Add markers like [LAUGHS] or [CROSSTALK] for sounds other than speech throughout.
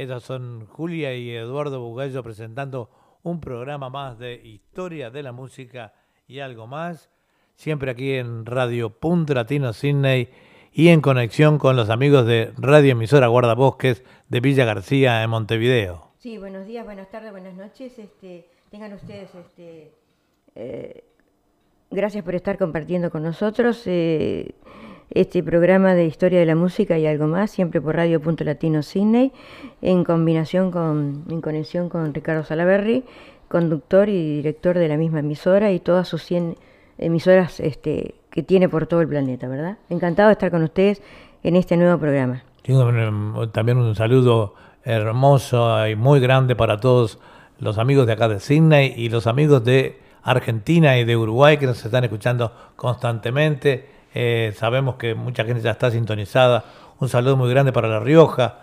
Estos son Julia y Eduardo Bugallo presentando un programa más de historia de la música y algo más. Siempre aquí en Radio Punto Latino Sydney y en conexión con los amigos de Radio Emisora Guardabosques de Villa García en Montevideo. Sí, buenos días, buenas tardes, buenas noches. Este, tengan ustedes este, eh, gracias por estar compartiendo con nosotros. Eh, este programa de historia de la música y algo más, siempre por Radio Punto Latino Sydney, en combinación con, en conexión con Ricardo Salaberry, conductor y director de la misma emisora y todas sus 100 emisoras este, que tiene por todo el planeta, ¿verdad? Encantado de estar con ustedes en este nuevo programa. También un saludo hermoso y muy grande para todos los amigos de acá de Sydney y los amigos de Argentina y de Uruguay que nos están escuchando constantemente eh, sabemos que mucha gente ya está sintonizada. Un saludo muy grande para La Rioja,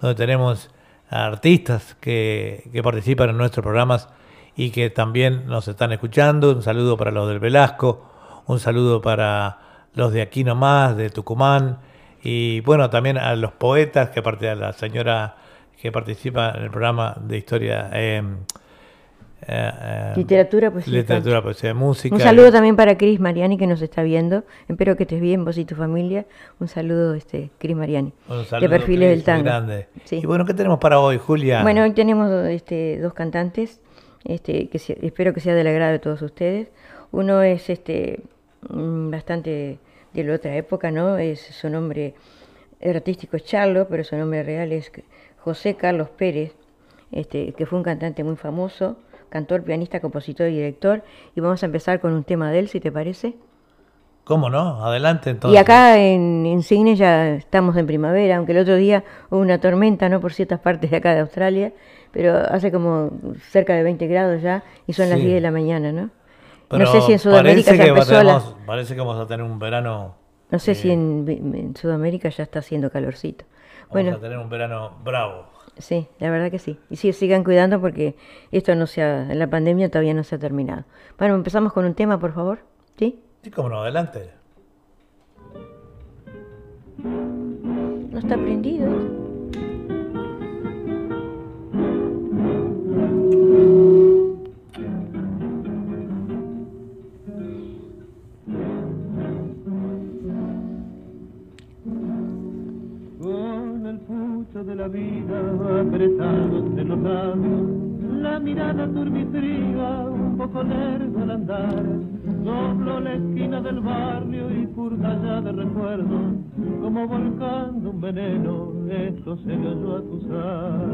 donde tenemos artistas que, que participan en nuestros programas y que también nos están escuchando. Un saludo para los del Velasco, un saludo para los de Aquí Nomás, de Tucumán, y bueno, también a los poetas, que aparte de la señora que participa en el programa de historia. Eh, eh, eh, literatura, pues Literatura, poesía, música. Un saludo también para Cris Mariani que nos está viendo. Espero que estés bien, vos y tu familia. Un saludo, este, Cris Mariani. de Perfiles del Tango. Grande. Y bueno, ¿qué tenemos para hoy, Julia? Bueno, hoy tenemos este, dos cantantes este, que espero que sea del agrado de todos ustedes. Uno es este bastante de la otra época, ¿no? Es su nombre artístico es Charlo, pero su nombre real es José Carlos Pérez, este, que fue un cantante muy famoso cantor, pianista, compositor y director. Y vamos a empezar con un tema de él, si te parece. ¿Cómo no? Adelante entonces. Y acá en, en Cine ya estamos en primavera, aunque el otro día hubo una tormenta, ¿no? Por ciertas partes de acá de Australia, pero hace como cerca de 20 grados ya y son las 10 de la mañana, ¿no? no sé si en Sudamérica ya empezó la... Parece que vamos a tener un verano... No sé si en, en, Sudamérica ya está haciendo calorcito. Vamos bueno, a tener un verano bravo. Sí, la verdad que sí. Y sí, sigan cuidando porque esto no se ha, la pandemia todavía no se ha terminado. Bueno, empezamos con un tema, por favor. ¿Sí? Sí, cómo no, adelante. No está prendido. De la vida apretados de los labios, la mirada turbitría, un poco lerdo al andar, doblo la esquina del barrio y curta ya de recuerdos, como volcando un veneno, esto se me oyó acusar.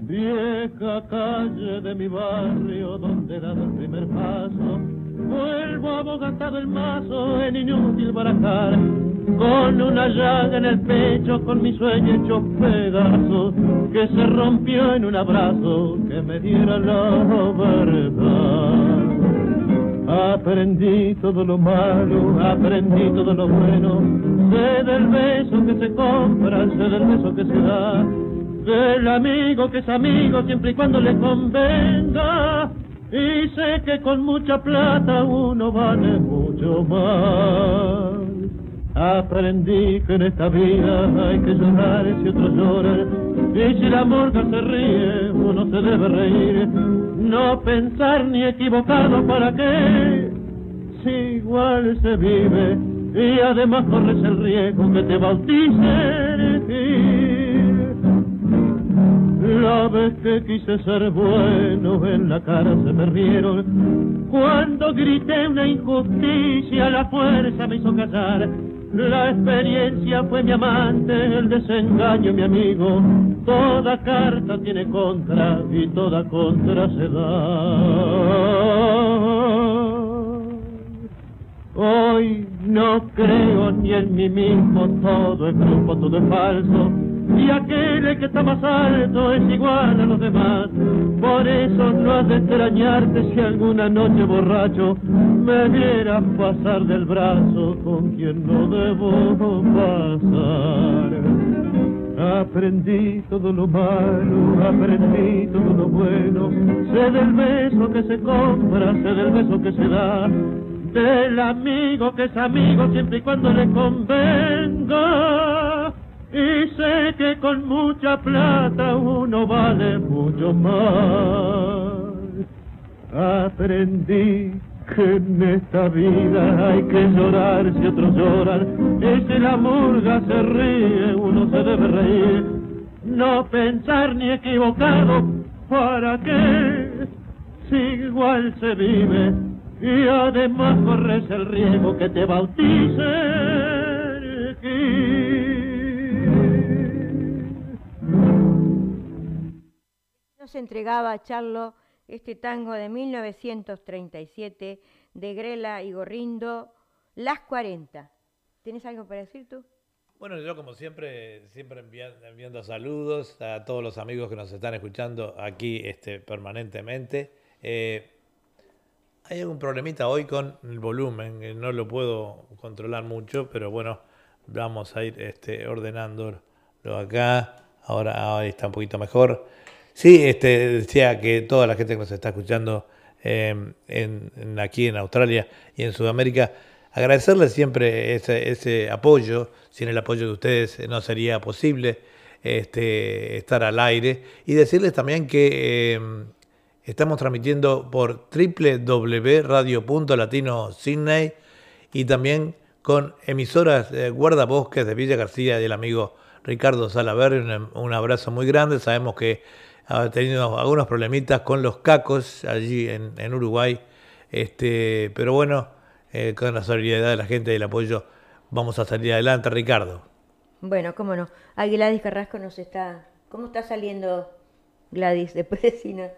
Vieja calle de mi barrio donde he dado el primer paso, vuelvo abogantado el mazo en inútil barajar, con una llaga en el pecho, con mi sueño hecho pedazos, que se rompió en un abrazo que me diera la verdad. Aprendí todo lo malo, aprendí todo lo bueno, sé del beso que se compra, sé del beso que se da del amigo que es amigo siempre y cuando le convenga. Y sé que con mucha plata uno vale mucho más. Aprendí que en esta vida hay que llorar si otros lloran. Y si la morga se ríe, uno se debe reír. No pensar ni equivocado para qué, si igual se vive. Y además corres el riesgo que te bauticen. La vez que quise ser bueno en la cara se me rieron. Cuando grité una injusticia la fuerza me hizo callar. La experiencia fue mi amante, el desengaño mi amigo. Toda carta tiene contra y toda contra se da. Hoy no creo ni en mí mismo, todo es grupo, todo es falso y aquel que está más alto es igual a los demás. Por eso no has de extrañarte si alguna noche borracho me vieras pasar del brazo con quien no debo pasar. Aprendí todo lo malo, aprendí todo lo bueno, sé del beso que se compra, sé del beso que se da, del amigo que es amigo siempre y cuando le convenga, y sé que con mucha plata uno vale mucho más. Aprendí que en esta vida hay que llorar si otros lloran. Y si la murga se ríe, uno se debe reír. No pensar ni equivocado, ¿para qué? Si igual se vive y además corres el riesgo que te bauticen. Nos entregaba a Charlo este tango de 1937 de Grela y Gorrindo, Las 40. ¿Tienes algo para decir tú? Bueno, yo como siempre, siempre enviando, saludos a todos los amigos que nos están escuchando aquí este, permanentemente. Eh, hay algún problemita hoy con el volumen, no lo puedo controlar mucho, pero bueno, vamos a ir este, ordenándolo acá. Ahora, ahora está un poquito mejor. Sí, este, decía que toda la gente que nos está escuchando em, en, aquí en Australia y en Sudamérica, agradecerles siempre ese, apoyo. Sin el apoyo de ustedes eh, no sería posible este, estar al aire. Y decirles también que em, estamos transmitiendo por www.radio.latino Sydney y también con emisoras eh, guardabosques de Villa García y el amigo Ricardo Salaverri. un abrazo muy grande. Sabemos que ha tenido algunos problemitas con los cacos allí en, Uruguay, este, pero bueno, eh, con la solidaridad de la gente y el apoyo vamos a salir adelante, Ricardo. Bueno, cómo no. A Gladys Carrasco nos está... ¿Cómo está saliendo Gladys después de Sina?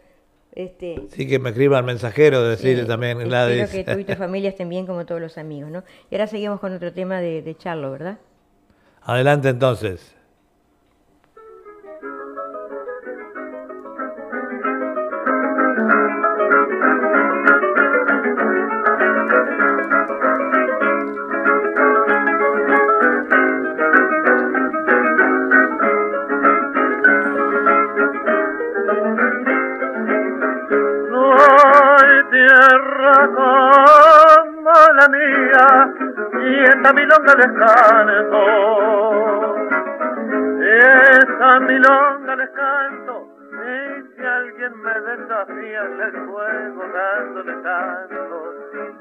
Este, sí, que me escriba el mensajero, decirle también, Gladys. Espero que tú y tu familia estén bien como todos los amigos, ¿no? Y ahora seguimos con otro tema de, de Charlo, ¿verdad? Adelante entonces. Milonga les canto, esa milonga les canto, y si alguien me desafía el fuego dándole tanto,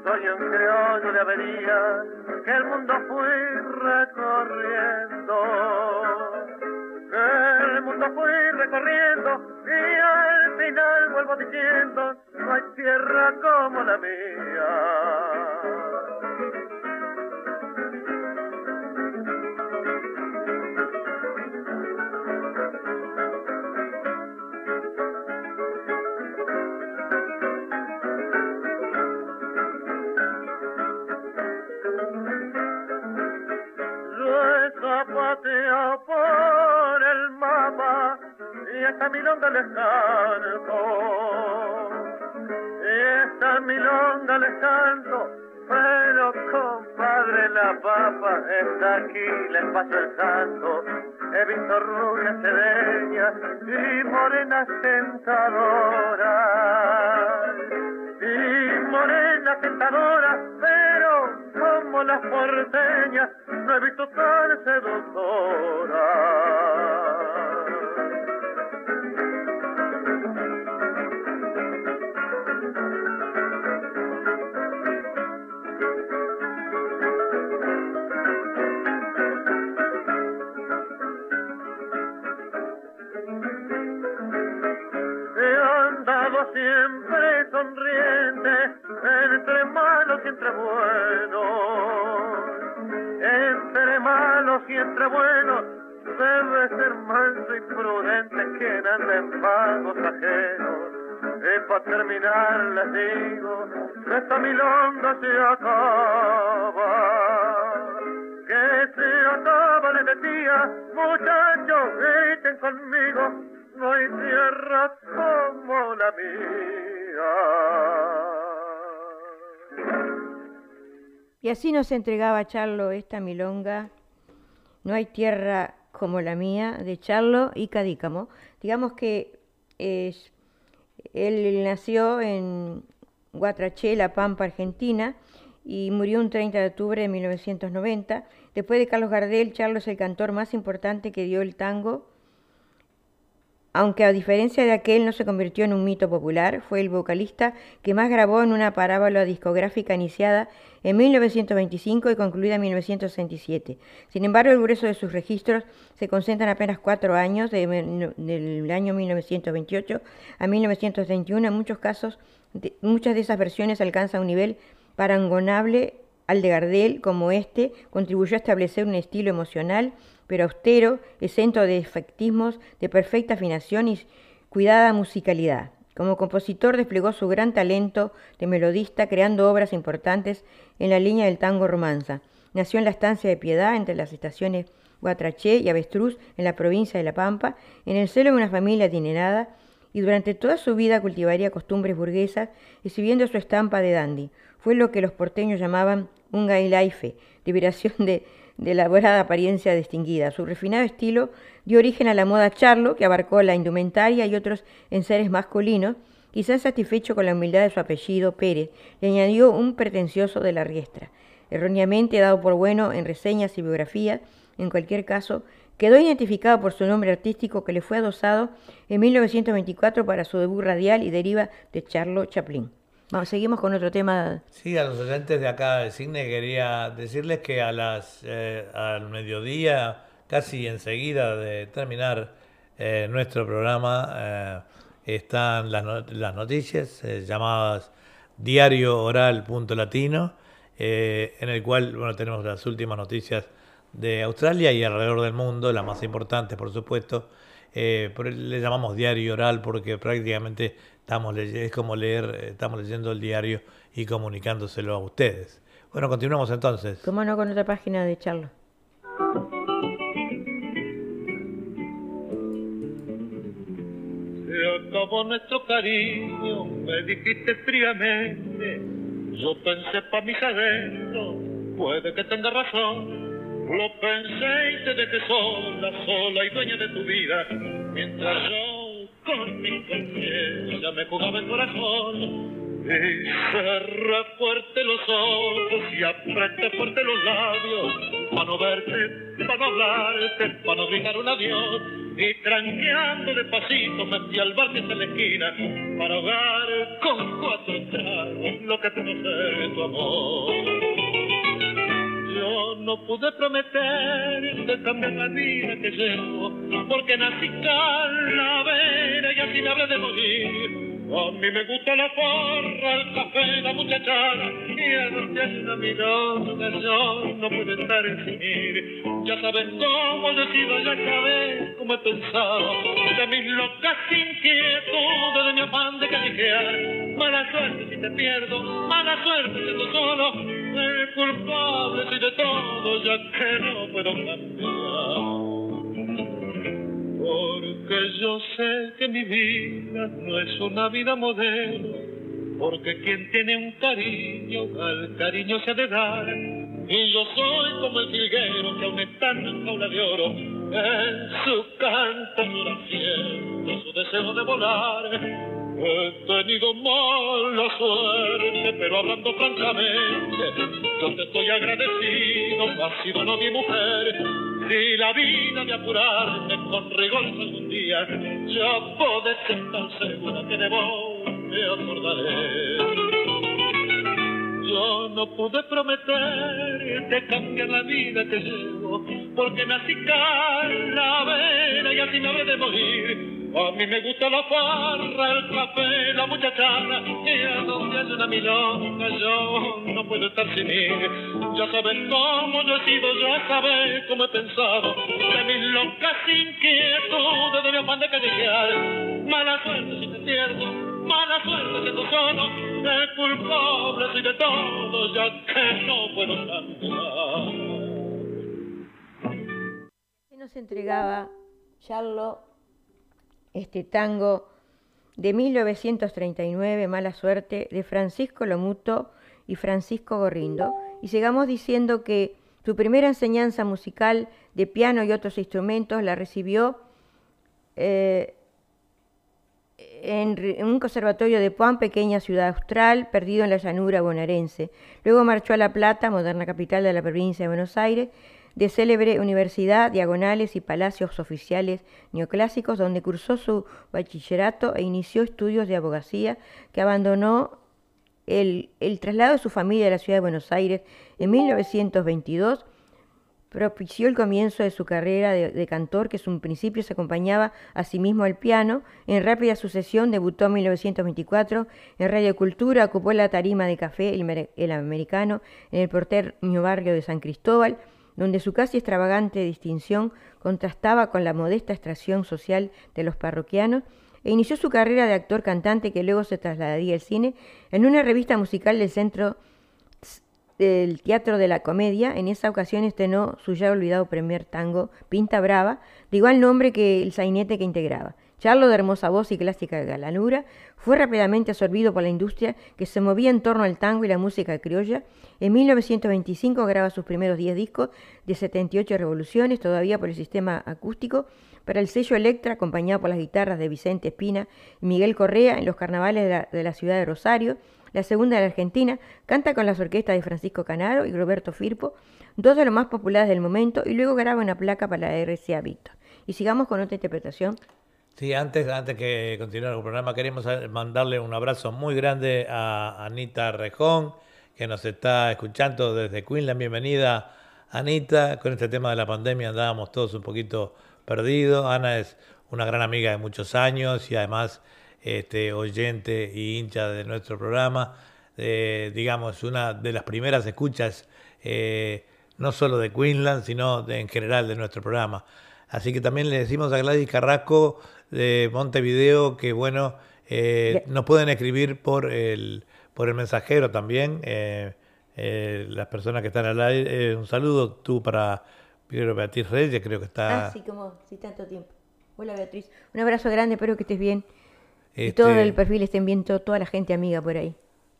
soy un criollo de avería que el mundo fui recorriendo, el mundo fui recorriendo y al final vuelvo diciendo, no hay tierra como la mía. por el mapa y esta milonga les canto. Y esta milonga les canto, pero compadre la papa está aquí, les paso el santo. He visto rubias sereñas y morenas tentadoras. Y morenas tentadoras, pero como las porteñas no he visto tan seductora. Entre malos y entre buenos entre malos y entre buenos, debe ser manso y prudente quien anda en pagos ajenos. Y para terminar les digo esta milonga se acaba, que se acaba, les decía, muchachos, griten conmigo, no hay tierra como la mía. Y así nos entregaba Charlo esta milonga, No hay tierra como la mía, de Charlo y Cadícamo. Digamos que es, él nació en Guatraché, La Pampa, Argentina, y murió un 30 de octubre de 1990. Después de Carlos Gardel, Charlo es el cantor más importante que dio el tango aunque a diferencia de aquel no se convirtió en un mito popular, fue el vocalista que más grabó en una parábola discográfica iniciada en 1925 y concluida en 1967. Sin embargo, el grueso de sus registros se concentra en apenas cuatro años, del año 1928 a 1931. En muchos casos, muchas de esas versiones alcanzan un nivel parangonable al de Gardel, como este contribuyó a establecer un estilo emocional pero austero, exento de efectismos, de perfecta afinación y cuidada musicalidad. Como compositor desplegó su gran talento de melodista, creando obras importantes en la línea del tango romanza. Nació en la estancia de Piedad, entre las estaciones Guatraché y Avestruz, en la provincia de La Pampa, en el seno de una familia adinerada, y durante toda su vida cultivaría costumbres burguesas, exhibiendo su estampa de dandy. Fue lo que los porteños llamaban un gailaife, liberación de de elaborada apariencia distinguida. Su refinado estilo dio origen a la moda charlo, que abarcó la indumentaria y otros enseres masculinos. Quizás satisfecho con la humildad de su apellido, Pérez, le añadió un pretencioso de la riestra. Erróneamente dado por bueno en reseñas y biografías, en cualquier caso, quedó identificado por su nombre artístico que le fue adosado en 1924 para su debut radial y deriva de Charlo Chaplin. Seguimos con otro tema. Sí, a los oyentes de acá de Cine quería decirles que a las eh, al mediodía, casi enseguida de terminar eh, nuestro programa, eh, están las, las noticias llamadas Diario Oral Punto Latino, en el cual bueno tenemos las últimas noticias de Australia y alrededor del mundo, las más importantes por supuesto. le llamamos diario oral porque prácticamente Estamos es como leer, estamos leyendo el diario y comunicándoselo a ustedes. Bueno, continuamos entonces. ¿Cómo no con otra página de charla? Se acabó nuestro cariño, me dijiste fríamente. Yo pensé pa' mis adentros, puede que tenga razón. Lo pensé y te dejé sola, sola y dueña de tu vida, mientras yo con mi conciencia me jugaba el corazón. Y cerré fuerte los ojos y apreté fuerte los labios para no verte, para no hablarte, para no gritar un adiós. Y tranqueando despacito me fui al bar que está en la esquina para ahogar con cuatro tragos lo que ser tu amor. Yo no pude prometer de cambiar la vida que llevo, porque nací calavera y así me habré de morir. A mí me gusta la farra, el café, la muchachada y a donde hay una milonga yo no puedo estar sin ir. Ya sabes cómo he sido, ya sabes cómo he pensado de mis locas inquietudes, de mi afán de callejear. Mala suerte si te pierdo, mala suerte siendo solo, el culpable si de todo ya que no puedo cambiar porque yo sé que mi vida no es una vida modelo, porque quien tiene un cariño, al cariño se ha de dar. Y yo soy como el jilguero que aún estando en jaula de oro, en su canto siento su deseo de volar. He tenido mala suerte, pero hablando francamente, yo te estoy agradecido, has sido no mi mujer. Si la vida de apurarme con rigor algún día, ya puedes estar segura que de vos me acordaré. Yo no pude prometer de cambiar la vida que llevo, porque nací calavera y así me habré de morir. A mí me gusta la farra, el café, la muchachada, y a donde hay una milonga yo no puedo estar sin ir. Ya sabes cómo yo he sido, ya sabes cómo he pensado, de mis locas inquietudes, de mi afán de callejear. Mala suerte si te pierdo, mala suerte siendo solo, el culpable soy de todo, ya que no puedo cambiar. Nos entregaba Charlo este tango de 1939, Mala Suerte, de Francisco Lomuto y Francisco Gorrindo. Y sigamos diciendo que su primera enseñanza musical de piano y otros instrumentos la recibió eh, en, un conservatorio de Puan, pequeña ciudad austral, perdido en la llanura bonaerense. Luego marchó a La Plata, moderna capital de la provincia de Buenos Aires, de célebre universidad, diagonales y palacios oficiales neoclásicos, donde cursó su bachillerato e inició estudios de abogacía, que abandonó el, el traslado de su familia a la ciudad de Buenos Aires en 1922 propició el comienzo de su carrera de, cantor, que en un principio se acompañaba a sí mismo al piano. En rápida sucesión debutó en 1924 en Radio Cultura, ocupó la tarima de café el, Americano en el porteño barrio de San Cristóbal, donde su casi extravagante distinción contrastaba con la modesta extracción social de los parroquianos, e inició su carrera de actor-cantante que luego se trasladaría al cine en una revista musical del Centro del Teatro de la Comedia, en esa ocasión estrenó su ya olvidado primer tango, Pinta Brava, de igual nombre que el sainete que integraba. Charlo, de hermosa voz y clásica galanura, fue rápidamente absorbido por la industria que se movía en torno al tango y la música criolla. En 1925 graba sus primeros 10 discos de 78 revoluciones, todavía por el sistema acústico, para el sello Electra, acompañado por las guitarras de Vicente Espina y Miguel Correa en los carnavales de la, ciudad de Rosario, la segunda de la Argentina, canta con las orquestas de Francisco Canaro y Roberto Firpo, dos de los más populares del momento, y luego graba una placa para la RCA Victor. Y sigamos con otra interpretación. Sí, antes, antes que continuar el programa, queremos mandarle un abrazo muy grande a Anita Rejón, que nos está escuchando desde Queensland. Bienvenida, Anita. Con este tema de la pandemia andábamos todos un poquito perdidos. Ana es una gran amiga de muchos años y además este, oyente y hincha de nuestro programa, eh, digamos, una de las primeras escuchas, eh, no solo de Queensland, sino en general de nuestro programa. Así que también le decimos a Gladys Carrasco de Montevideo que, bueno, eh, nos pueden escribir por el, por el mensajero también, las personas que están al aire. un saludo tú para Pedro Beatriz Reyes, creo que está... Ah, sí, como, sí, tanto tiempo. Hola Beatriz, un abrazo grande, espero que estés bien y todo el este, perfil estén bien, toda la gente amiga por ahí.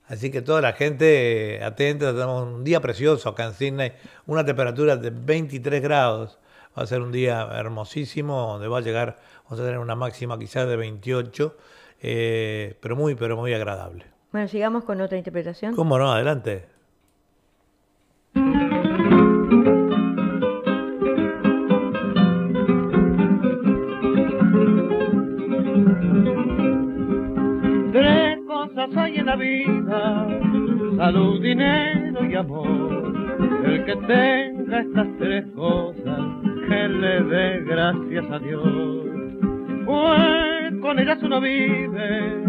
Así que toda la gente eh, atenta, tenemos un día precioso acá en Sydney, una temperatura de 23 grados. Va a ser un día hermosísimo, donde va a llegar, vamos a tener una máxima quizás de 28, eh, pero muy, pero muy agradable. Bueno, sigamos con otra interpretación. ¿Cómo no? Adelante. hay en la vida, salud, dinero y amor. El que tenga estas tres cosas, que le dé gracias a Dios. Pues con ellas uno vive,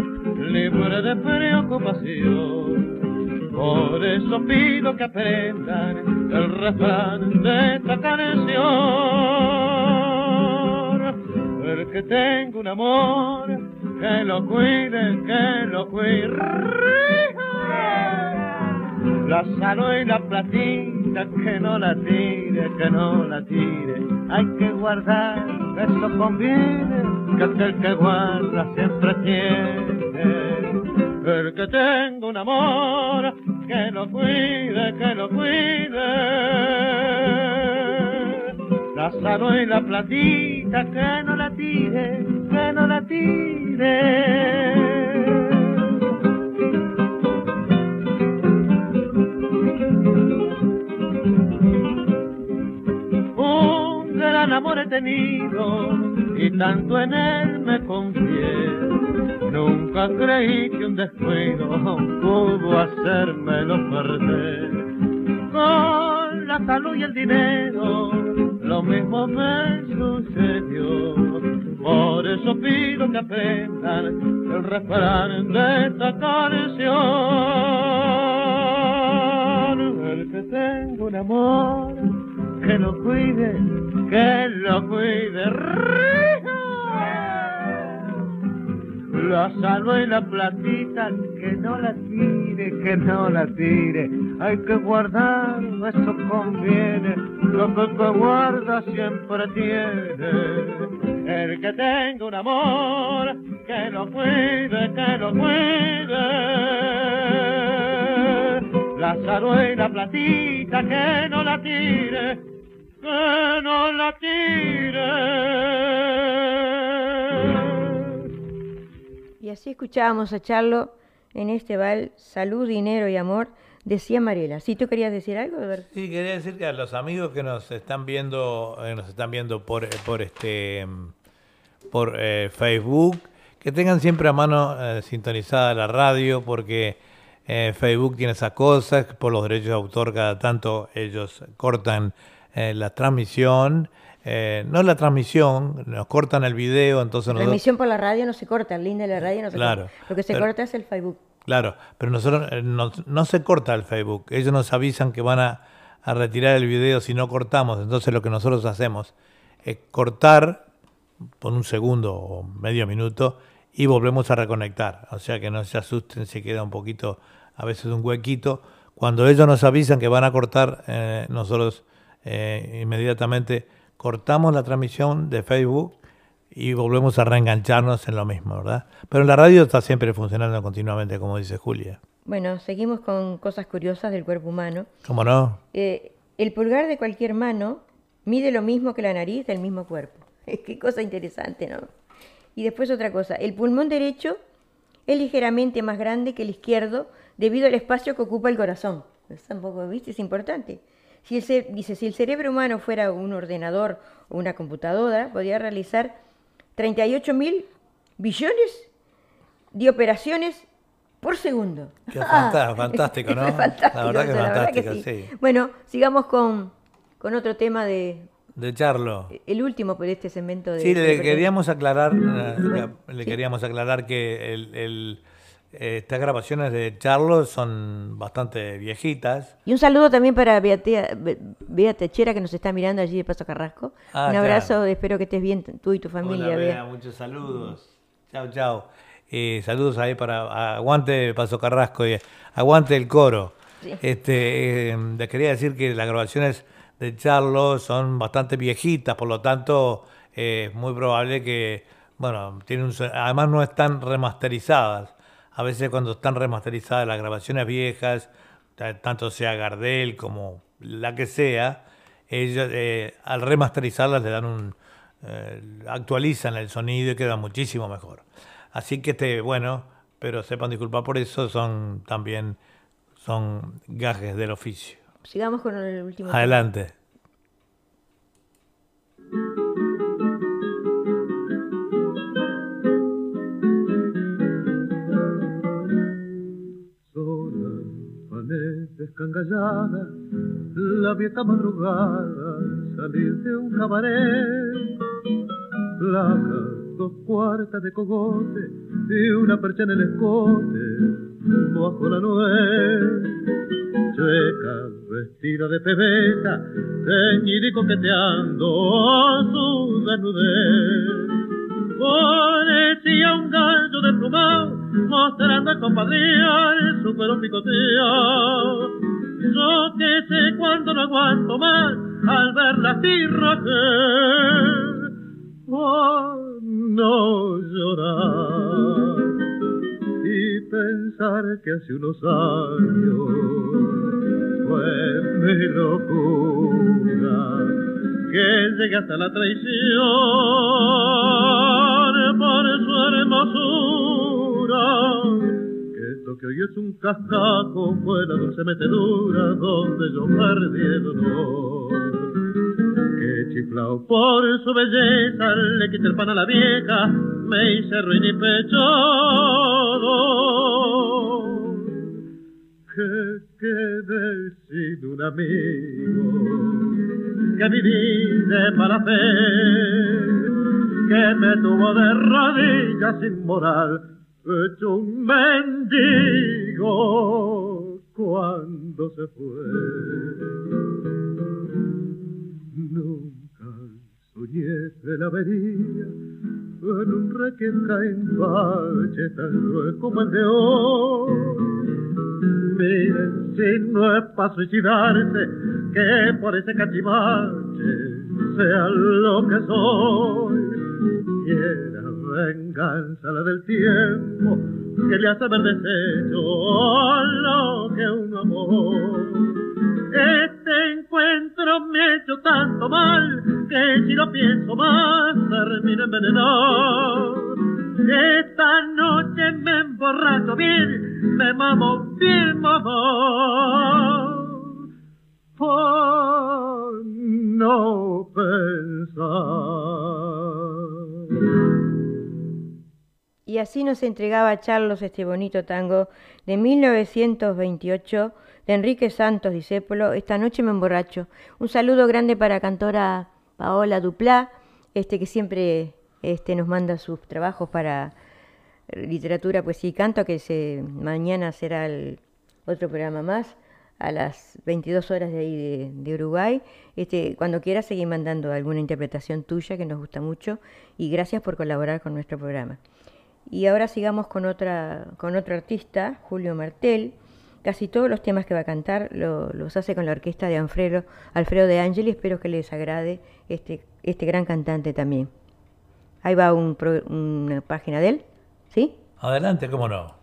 libre de preocupación. Por eso pido que aprendan el refrán de esta canción. El que tenga un amor que lo cuide, que lo cuide. La salud y la platita, que no la tire, que no la tire. Hay que guardar, eso conviene, que aquel que guarda siempre tiene. El que tenga un amor, que lo cuide, que lo cuide. La salud y la platita, que no la tire, que no la tire. Gran amor he tenido y tanto en él me confié. Nunca creí que un descuido pudo hacérmelo perder. Con la salud y el dinero, lo mismo me sucedió por eso pido que aprendan el refrán de esta canción. El que tenga un amor, que lo cuide, que lo cuide. La salvo y la platita, que no la tire, que no la tire. Hay que guardar, eso conviene. Lo que se guarda siempre tiene el que tenga un amor, que lo cuide, que lo cuide. La salud y la platita, que no la tire, que no la tire. Y así escuchábamos a Charlo en este bal Salud, Dinero y Amor Decía Mariela. ¿Sí tú querías decir algo? A ver. Sí, quería decir que a los amigos que nos están viendo, eh, nos están viendo por, eh, por este por eh, Facebook, que tengan siempre a mano eh, sintonizada la radio, porque eh, Facebook tiene esas cosas, por los derechos de autor cada tanto ellos cortan eh, la transmisión, eh, no la transmisión, nos cortan el video, entonces La transmisión por la radio no se corta, el link de la radio no se Claro, corta. Lo que se pero- corta es el Facebook. Claro, pero nosotros eh, no, no se corta el Facebook. Ellos nos avisan que van a, a retirar el video si no cortamos. Entonces lo que nosotros hacemos es cortar por un segundo o medio minuto y volvemos a reconectar. O sea que no se asusten si queda un poquito, a veces un huequito. Cuando ellos nos avisan que van a cortar, eh, nosotros eh, inmediatamente cortamos la transmisión de Facebook y volvemos a reengancharnos en lo mismo, ¿verdad? Pero la radio está siempre funcionando continuamente, como dice Julia. Bueno, seguimos con cosas curiosas del cuerpo humano. ¿Cómo no? Eh, el pulgar de cualquier mano mide lo mismo que la nariz del mismo cuerpo. [LAUGHS] Qué cosa interesante, ¿no? Y después otra cosa, el pulmón derecho es ligeramente más grande que el izquierdo debido al espacio que ocupa el corazón. Es tampoco, ¿viste? Es importante. Si el ce- dice, si el cerebro humano fuera un ordenador o una computadora, podría realizar 38 mil billones de operaciones por segundo. Qué [LAUGHS] fantástico, ¿no? [LAUGHS] Es fantástico, La verdad que sea, fantástico, sí. sí. Bueno, sigamos con, con otro tema de De Charlo. el último por este segmento de Sí, le de- queríamos aclarar, eh, Bueno, le sí. queríamos aclarar que el- el- eh, estas grabaciones de Charlo son bastante viejitas. Y un saludo también para Bea Techera que nos está mirando allí de Paso Carrasco. Ah, un abrazo, claro. espero que estés bien tú y tu familia. Hola, Bea. Bea, muchos saludos. Chao, chao. Eh, saludos ahí para aguante Paso Carrasco y aguante el coro. Sí. Este, eh, les quería decir que las grabaciones de Charlo son bastante viejitas, por lo tanto eh, es muy probable que, bueno, un, so- además no están remasterizadas. A veces cuando están remasterizadas las grabaciones viejas, ta- tanto sea Gardel como la que sea, ellos eh, al remasterizarlas le dan un eh, actualizan el sonido y queda muchísimo mejor. Así que este, bueno, pero sepan disculpar por eso, son también son gajes del oficio. Sigamos con el último. Adelante. Panete escangallada, la vieja madrugada, salir de un cabaret, placa, dos cuartas de cogote y una percha en el escote, bajo la nuez, chueca, vestida de pebeta, teñida y coqueteando su desnudez. Parecía un gallo de plumao, mostrando a compadrear su cuero picoteado. Yo que sé cuando no aguanto más al ver la tierra que no llorar y pensar que hace unos años fue mi locura que llegué hasta la traición por su hermosura. Que esto que hoy es un cascajo fue la dulce metedura donde yo perdí el honor. Que chiflao por su belleza le quité el pan a la vieja, me hice ruin y pechado que quedé sin un amigo, que viví de mala fe, que me tuvo de rodillas sin moral, hecho un mendigo cuando se fue. Nunca soñé que la vería en un requiem en valle tan cruel como el de hoy. Miren, si no es para suicidarse, que por ese cachivache sea lo que soy. Y era venganza la del tiempo que le hace ver deshecho lo que uno amó. Este encuentro me ha hecho tanto mal que si lo pienso más termino envenenado. Esta noche me emborracho bien me mamo bien mamá por no pensar. Y así nos entregaba Charlos este bonito tango de 1928 de Enrique Santos Discépolo, Esta noche me emborracho. Un saludo grande para cantora Paola Duplá, este que siempre este, nos manda sus trabajos para literatura, poesía y canto, que mañana será otro programa más a las 22 horas de ahí de, Uruguay. Este, cuando quieras seguir mandando alguna interpretación tuya que nos gusta mucho y gracias por colaborar con nuestro programa. Y ahora sigamos con con otro artista, Julio Martel. Casi todos los temas que va a cantar los hace con la orquesta de Alfredo, Alfredo de Angeli. Espero que les agrade este, este gran cantante también. Ahí va una página de él. ¿Sí? Adelante, cómo no.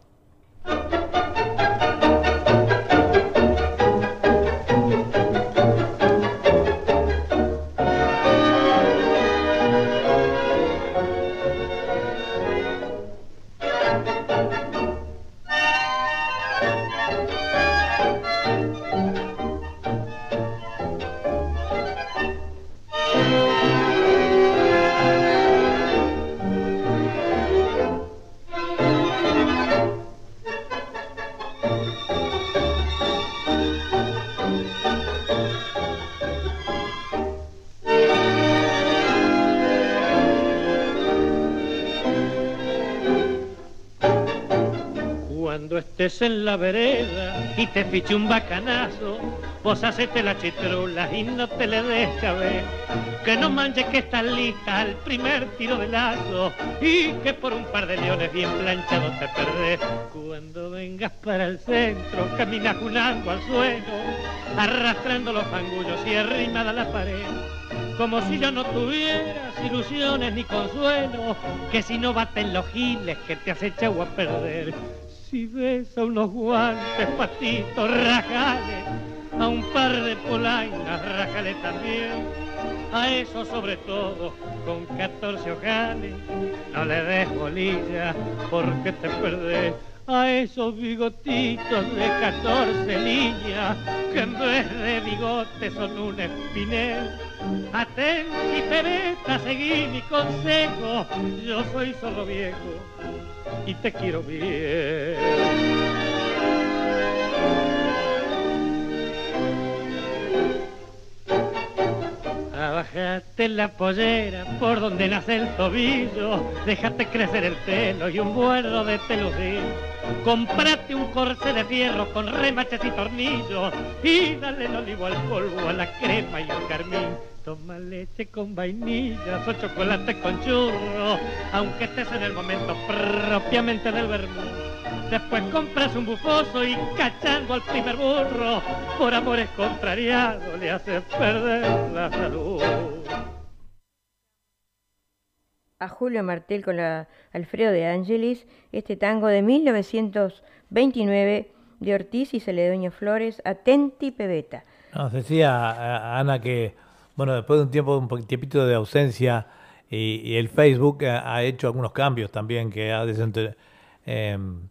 En la vereda y te fiche un bacanazo, vos hacete la chitrula y no te le des cabeza. Que no manches que estás lista al primer tiro de lazo y que por un par de leones bien planchados te perdés. Cuando vengas para el centro, caminas junando al suelo, arrastrando los fangullos y arrimada la pared como si yo no tuvieras ilusiones ni consuelo, que si no baten los giles que te has echado a perder. Si ves a unos guantes, patitos, rajales, a un par de polainas, rajale también. A eso sobre todo, con 14 ojales, no le des bolilla porque te perdés. A esos bigotitos de 14 niñas, que en vez de bigotes son un espinel. Atén y pebeta, seguí mi consejo, yo soy solo viejo y te quiero bien. Bájate la pollera por donde nace el tobillo, déjate crecer el pelo y un vuelo de teludín. Comprate un corsé de fierro con remaches y tornillos y dale el olivo al polvo, a la crema y al carmín. Toma leche con vainillas o chocolate con churro, aunque estés en el momento propiamente del vermú. Después compras un bufoso y cachando al primer burro, por amores contrariados le haces perder la salud. A Julio Martel con la Alfredo de Angelis, este tango de 1929 de Ortiz y Celedoña Flores, Atenti Pebeta. Nos decía Ana que bueno, después de un tiempo, un tiempito de ausencia, y, el Facebook ha, hecho algunos cambios también que ha, em,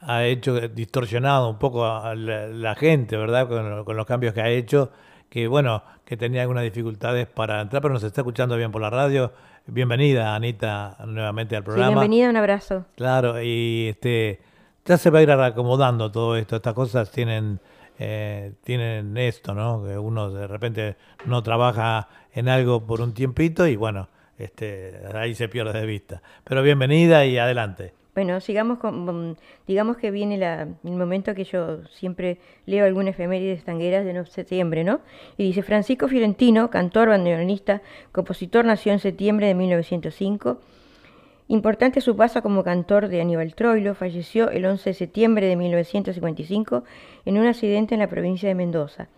ha hecho distorsionado un poco a la, gente, ¿verdad? Con, los cambios que ha hecho, que bueno, que tenía algunas dificultades para entrar, pero nos está escuchando bien por la radio. Bienvenida, Anita, nuevamente al programa. bienvenida, un abrazo. Claro, y este ya se va a ir acomodando todo esto. Estas cosas tienen eh, tienen esto, ¿no? Que uno de repente no trabaja en algo por un tiempito y bueno, este, ahí se pierde de vista. Pero bienvenida y adelante. Bueno, sigamos con, digamos que viene el momento que yo siempre leo algunas efemérides tangueras de septiembre, ¿no? Y dice, Francisco Fiorentino, cantor, bandoneonista, compositor, nació en septiembre de 1905 Importante su paso como cantor de Aníbal Troilo, falleció el 11 de septiembre de 1955 en un accidente en la provincia de Mendoza.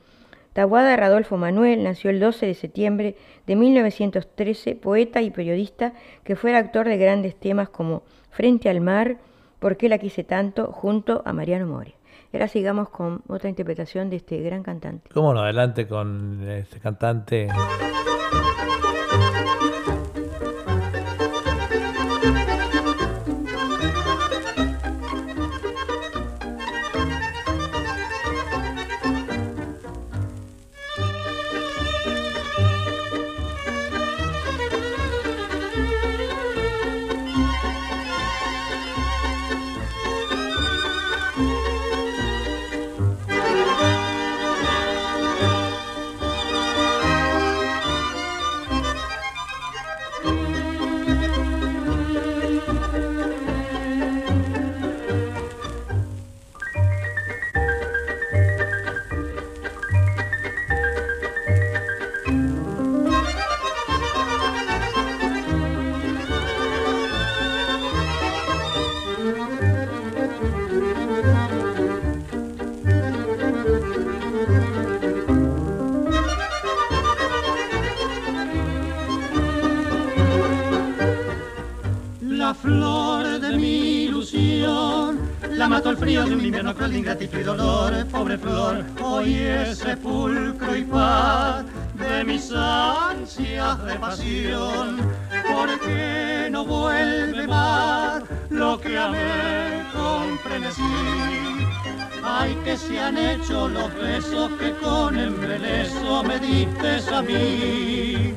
Tabuada Radolfo Manuel nació el 12 de septiembre de 1913, poeta y periodista que fue actor de grandes temas como Frente al mar, ¿Por qué la quise tanto? junto a Mariano Mori. Ahora sigamos con otra interpretación de este gran cantante. ¿Cómo no? Adelante con este cantante. Hoy es sepulcro y paz de mis ansias de pasión. ¿Por qué no vuelve más lo que amé con frenesí? Ay, que se han hecho los besos que con embeleso me diste a mí.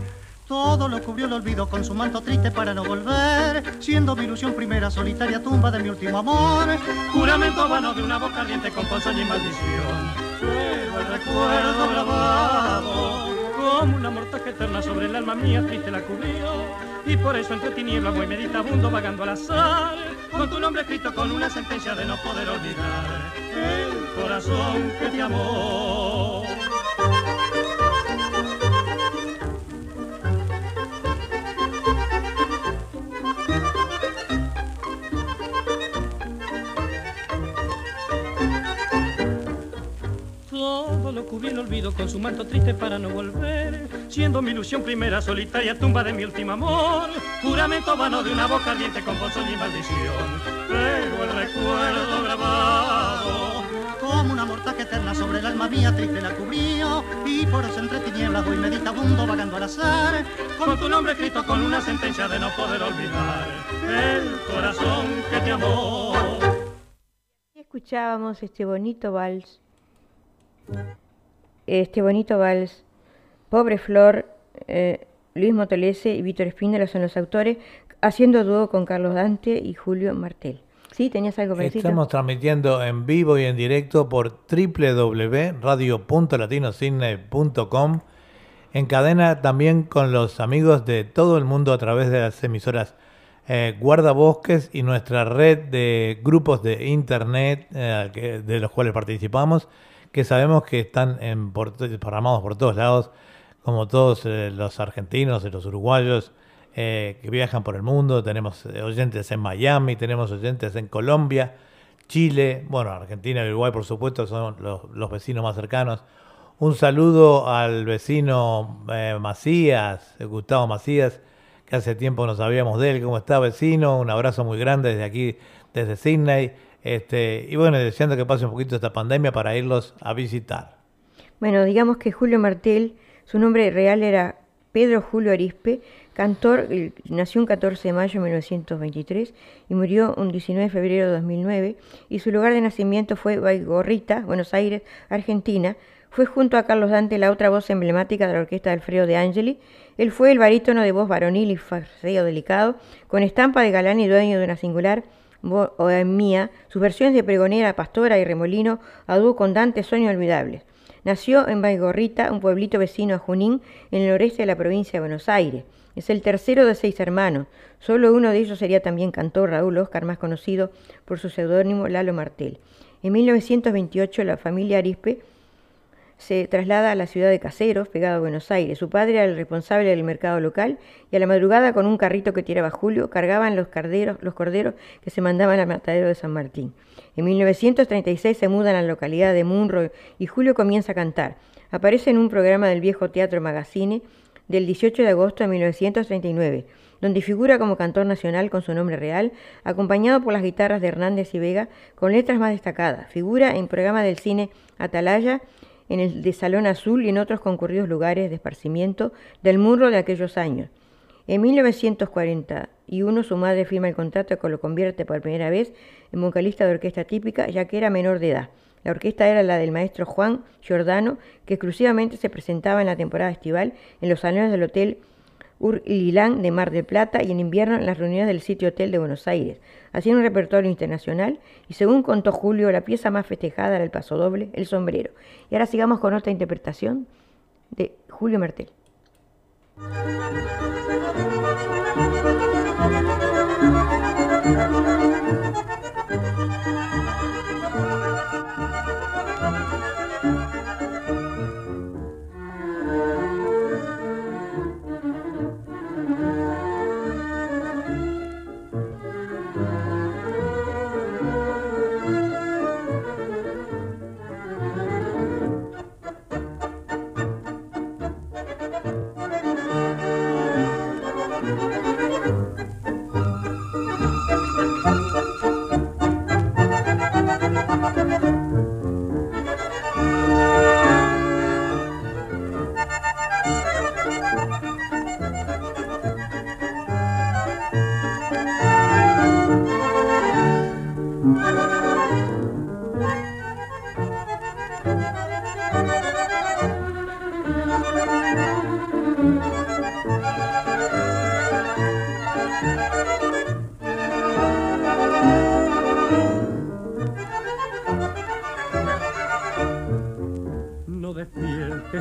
Todo lo cubrió el olvido con su manto triste para no volver, siendo mi ilusión primera solitaria tumba de mi último amor. Juramento vano de una voz caliente con ponzoña y maldición. Pero el recuerdo grabado como una mortaja eterna sobre el alma mía triste la cubrió. Y por eso entre tinieblas voy meditabundo vagando al azar, con tu nombre escrito con una sentencia de no poder olvidar el corazón que te amó. Lo cubrí el olvido con su manto triste para no volver, siendo mi ilusión primera solitaria tumba de mi último amor, juramento vano de una boca ardiente con bolsón y maldición, pero el recuerdo grabado. Como una mortaja eterna sobre el alma mía triste la cubrió. Y por eso entre tinieblas voy meditabundo vagando al azar. Con tu nombre escrito con una sentencia de no poder olvidar el corazón que te amó. Escuchábamos este bonito vals, este bonito vals, Pobre Flor, eh, Luis Motolese y Víctor Espíndola son los autores, haciendo dúo con Carlos Dante y Julio Martel. ¿Sí? ¿Tenías algo? Estamos transmitiendo en vivo y en directo por www.radio.latinocidney.com en cadena también con los amigos de todo el mundo a través de las emisoras eh, Guardabosques y nuestra red de grupos de internet eh, de los cuales participamos, que sabemos que están en, por, programados por todos lados, como todos eh, los argentinos y los uruguayos eh, que viajan por el mundo. Tenemos eh, oyentes en Miami, tenemos oyentes en Colombia, Chile, bueno, Argentina y Uruguay, por supuesto, son los, vecinos más cercanos. Un saludo al vecino eh, Macías, eh, Gustavo Macías, que hace tiempo no sabíamos de él. ¿Cómo está, vecino? Un abrazo muy grande desde aquí, desde Sydney. Este, y bueno, deseando que pase un poquito esta pandemia para irlos a visitar. Bueno, digamos que Julio Martel, su nombre real era Pedro Julio Arispe, cantor, nació un 14 de mayo de 1923 y murió un 19 de febrero de 2009 y su lugar de nacimiento fue Baigorrita, Buenos Aires, Argentina. Fue junto a Carlos Dante la otra voz emblemática de la orquesta de Alfredo de Angeli. Él fue el barítono de voz varonil y falseo delicado, con estampa de galán y dueño de una singular bohemia. Sus versiones de pregonera, pastora y remolino a con Dante son inolvidables. Nació en Baigorrita, un pueblito vecino a Junín, en el noreste de la provincia de Buenos Aires. Es el tercero de seis hermanos. Solo uno de ellos sería también cantor Raúl Oscar, más conocido por su seudónimo Lalo Martel. En 1928 la familia Arispe se traslada a la ciudad de Caseros, pegado a Buenos Aires. Su padre era el responsable del mercado local y a la madrugada con un carrito que tiraba Julio cargaban los, carderos, los corderos que se mandaban al matadero de San Martín. En 1936 se mudan a la localidad de Munro y Julio comienza a cantar. Aparece en un programa del viejo Teatro Magazine del 18 de agosto de 1939, donde figura como cantor nacional con su nombre real, acompañado por las guitarras de Hernández y Vega, con letras más destacadas. Figura en programa del cine Atalaya, en el de Salón Azul y en otros concurridos lugares de esparcimiento del murro de aquellos años. En 1941 su madre firma el contrato que lo convierte por primera vez en vocalista de orquesta típica, ya que era menor de edad. La orquesta era la del maestro Juan Giordano, que exclusivamente se presentaba en la temporada estival en los salones del Hotel Urlilán de Mar del Plata y en invierno en las reuniones del sitio hotel de Buenos Aires. Hacían un repertorio internacional y según contó Julio, la pieza más festejada era el paso doble, el sombrero. Y ahora sigamos con otra interpretación de Julio Martel.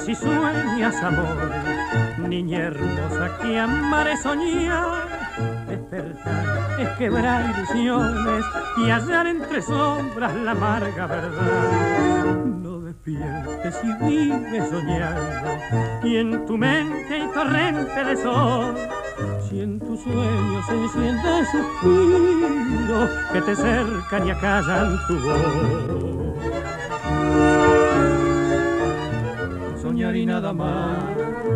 Si sueñas amores, niña hermosa que amaré soñar. Despertar es quebrar ilusiones y hallar entre sombras la amarga verdad. No despiertes y vives soñando, y en tu mente hay torrente de sol. Si en tus sueños se enciende suspiro que te cercan y acallan tu voz soñar y nada más,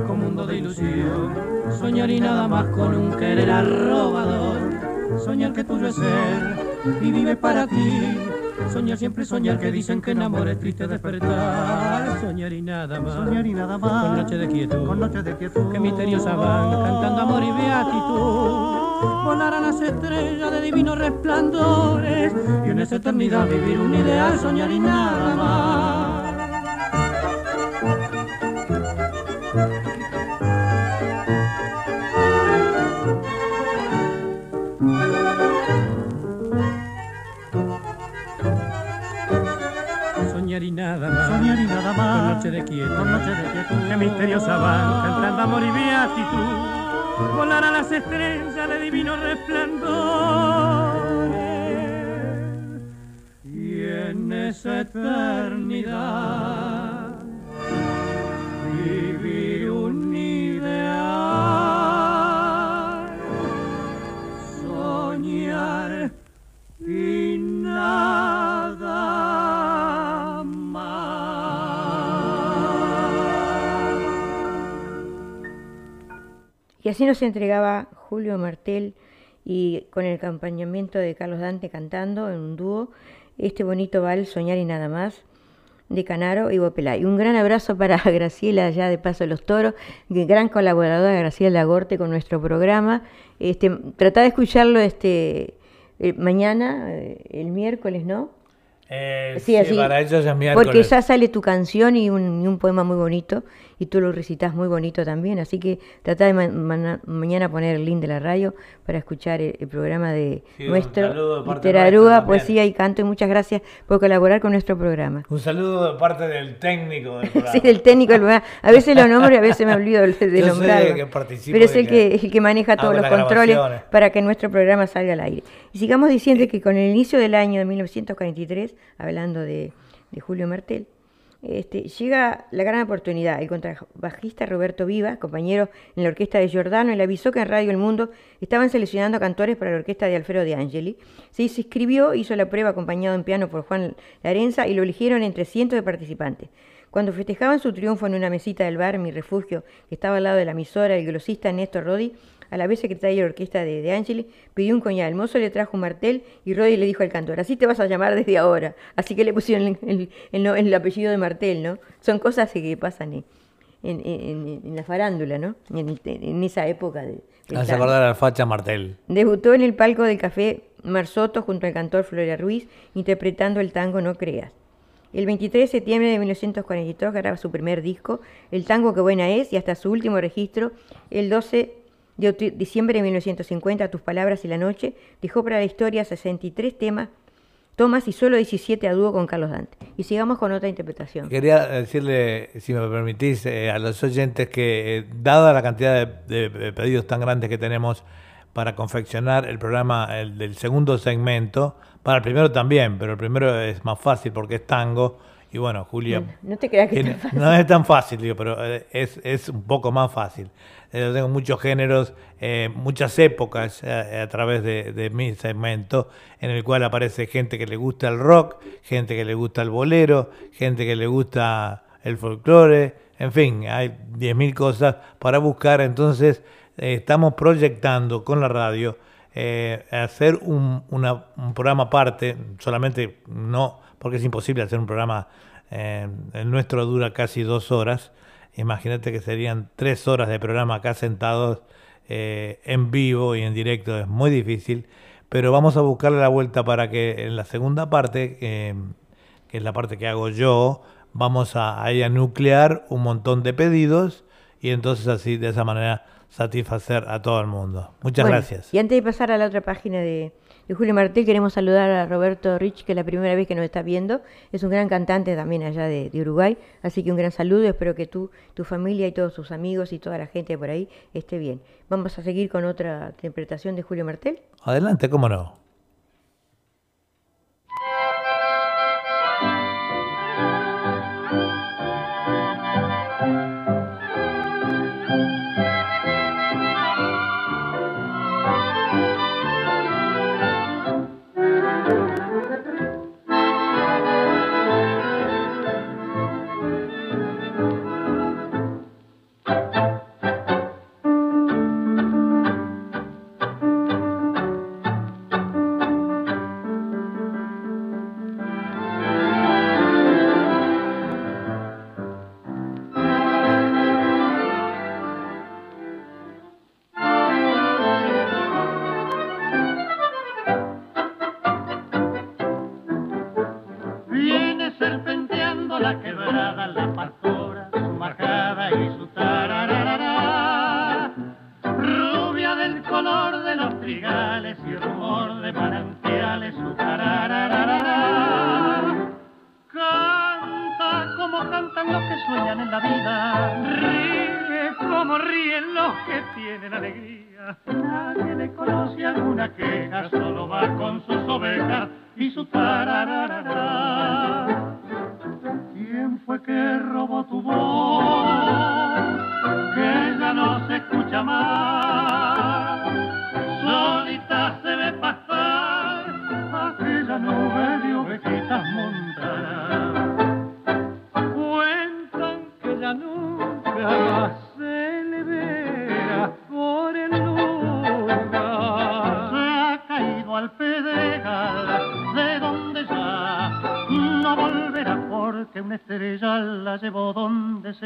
con mundo de ilusión, soñar y nada más con un querer arrobador, soñar que tuyo es ser y vive para ti, soñar siempre soñar que dicen que en amor es triste despertar, soñar y nada más, soñar y nada más, con noche de quietud, con noche de quietud, que misteriosa van cantando amor y beatitud, volar a las estrellas de divinos resplandores. Y en esa eternidad vivir un ideal, soñar y nada más. Nada más, soñar y nada más, con noche de quietud, con noche de quietud, que misteriosa van cantando amor y beatitud, volar a las estrellas de divino resplandor. Y en esa eternidad Y así nos entregaba Julio Martel y con el acompañamiento de Carlos Dante cantando en un dúo este bonito vals Soñar y nada más de Canaro y Bopelay. Un gran abrazo para [LAUGHS] Graciela, ya de Paso de los Toros, gran colaboradora Graciela Gorte con nuestro programa. Este, trata de escucharlo este eh, mañana, eh, el miércoles, ¿no? Eh, sí, así, para ellos es miércoles. Porque ya sale tu canción y un, y un, poema muy bonito, y tú lo recitas muy bonito también, así que trata de ma ma mañana poner el link de la radio para escuchar el, el programa de sí, nuestro Literatura, Poesía y Canto, y muchas gracias por colaborar con nuestro programa. Un saludo de parte del técnico del [LAUGHS] programa. sí, del técnico del programa. A veces lo nombro y a veces me olvido de, de nombrarlo. Pero es el que, el que maneja todos los controles para que nuestro programa salga al aire. Y sigamos diciendo eh. que con el inicio del año de 1943, hablando de, de Julio Martel, este, llega la gran oportunidad. El contrabajista Roberto Viva, compañero en la orquesta de Giordano, le avisó que en Radio El Mundo estaban seleccionando cantores para la orquesta de Alfredo de Angeli. Se inscribió, hizo la prueba acompañado en piano por Juan Larenza y lo eligieron entre cientos de participantes. Cuando festejaban su triunfo en una mesita del bar Mi Refugio, que estaba al lado de la emisora, el glosista Néstor Rodi a la vez secretaria de la orquesta de, de Angeli, pidió un coñal. El mozo le trajo un martel y Roddy le dijo al cantor, así te vas a llamar desde ahora. Así que le pusieron el, el, el, el apellido de Martel, ¿no? Son cosas que pasan en, en la farándula, ¿no? En, esa época. De, Vas a acordar a la facha Martel. Debutó en el palco del Café Marsoto junto al cantor Floria Ruiz, interpretando el tango No Creas. El 23 de septiembre de 1942 graba su primer disco, El tango que buena es, y hasta su último registro, el 12 de diciembre de 1950, Tus palabras y la noche, dejó para la historia 63 temas, tomas y solo 17 a dúo con Carlos Dante. Y sigamos con otra interpretación. Quería decirle, si me permitís, eh, a los oyentes que, eh, dada la cantidad de, de, pedidos tan grandes que tenemos para confeccionar el programa el, del segundo segmento, para el primero también, pero el primero es más fácil porque es tango. Y bueno, Julia. No, no te creas que, que es tan [LAUGHS] no es tan fácil, digo, pero eh, es, es un poco más fácil eh, tengo muchos géneros, eh, muchas épocas a través de, de, mi segmento, en el cual aparece gente que le gusta el rock, gente que le gusta el bolero, gente que le gusta el folclore, en fin, hay 10.000 cosas para buscar, entonces estamos proyectando con la radio hacer un, una, un, programa aparte, solamente no, porque es imposible hacer un programa, el nuestro dura casi dos horas, Imagínate que serían tres horas de programa acá sentados eh, en vivo y en directo, es muy difícil. pero vamos a buscarle la vuelta para que en la segunda parte, eh, que es la parte que hago yo, vamos a, ahí a nuclear un montón de pedidos y entonces así de esa manera satisfacer a todo el mundo. Muchas Bueno, gracias. Y antes de pasar a la otra página de, de Julio Martel, queremos saludar a Roberto Rich, que es la primera vez que nos está viendo. Es un gran cantante también allá de, Uruguay. Así que un gran saludo. Espero que tú, tu familia y todos tus amigos y toda la gente por ahí esté bien. Vamos a seguir con otra interpretación de Julio Martel. Adelante, cómo no.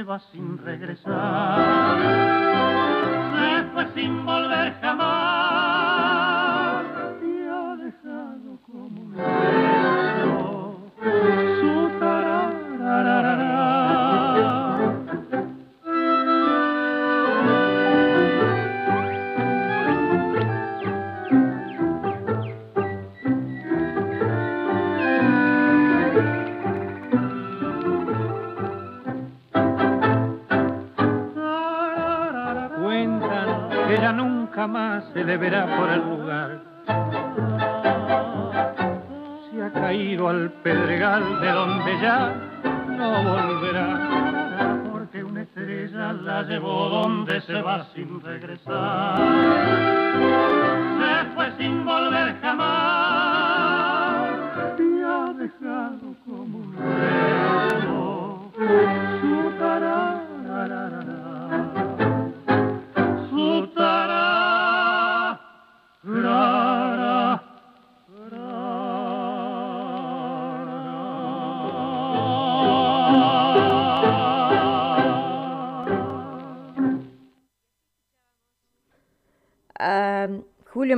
Se va sin regresar. Se fue sin volver se va sin regresar.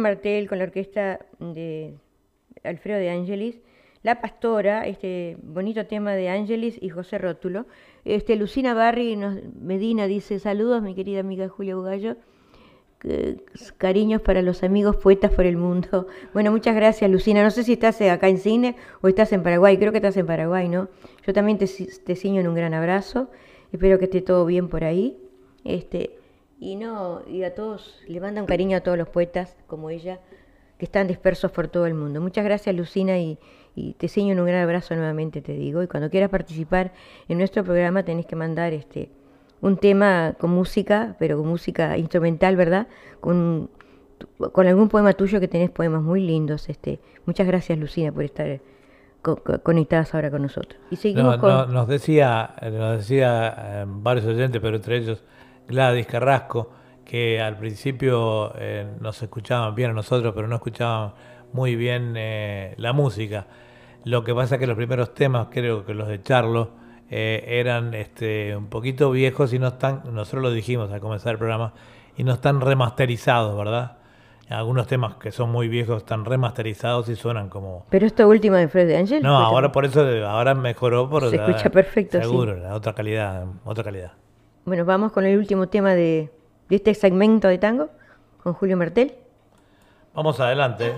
Martel con la orquesta de Alfredo de Angelis, La Pastora, este bonito tema de Angelis y José Rótulo. Este, Lucina Barri nos- Medina dice, saludos mi querida amiga Julia Bugallo, cariños para los amigos poetas por el mundo. Bueno, muchas gracias Lucina, no sé si estás acá en cine o estás en Paraguay, creo que estás en Paraguay, ¿no? Yo también te, te ciño en un gran abrazo, espero que esté todo bien por ahí. Este, y no, y a todos, le manda un cariño a todos los poetas como ella, que están dispersos por todo el mundo. Muchas gracias, Lucina, y, y te ciño en un gran abrazo nuevamente, te digo. Y cuando quieras participar en nuestro programa, tenés que mandar este un tema con música, pero con música instrumental, ¿verdad? Con, con algún poema tuyo que tenés poemas muy lindos. Este. Muchas gracias, Lucina, por estar co- co- conectadas ahora con nosotros. Y seguimos No, con... no, nos decía, nos decía eh, varios oyentes, pero entre ellos Gladys Carrasco, que al principio eh, nos escuchaban bien a nosotros, pero no escuchaban muy bien eh, la música. Lo que pasa es que los primeros temas, creo que los de Charlo, eh, eran este, un poquito viejos y no están, nosotros lo dijimos al comenzar el programa, y no están remasterizados, ¿verdad? algunos temas que son muy viejos están remasterizados y suenan como... Pero esta última de Fred Angel. No, ahora por eso, ahora mejoró por Se escucha perfecto, sí. Seguro, la otra calidad, otra calidad. Bueno, vamos con el último tema de, este segmento de tango, con Julio Martel. Vamos adelante.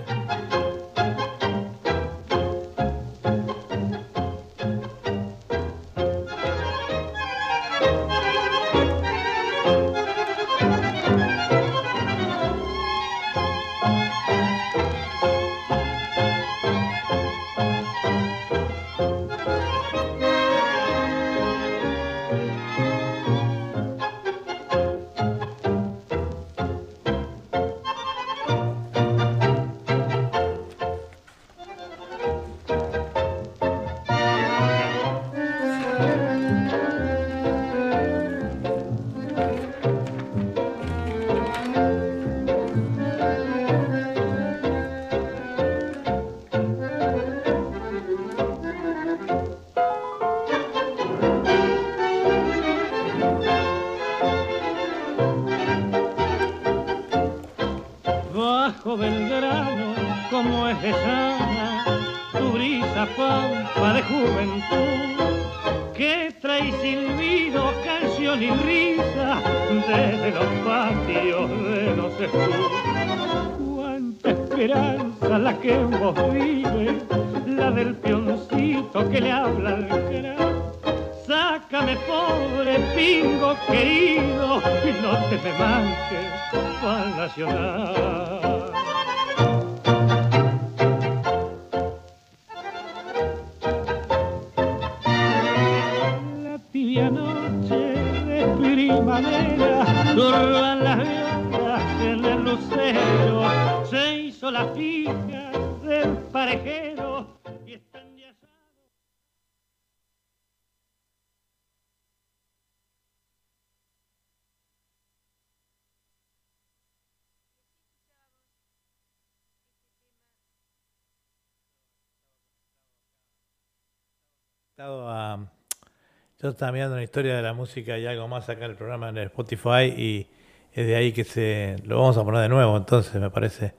Estaba mirando la historia de la música y algo más acá en el programa en el Spotify y es de ahí que se lo vamos a poner de nuevo, entonces me parece.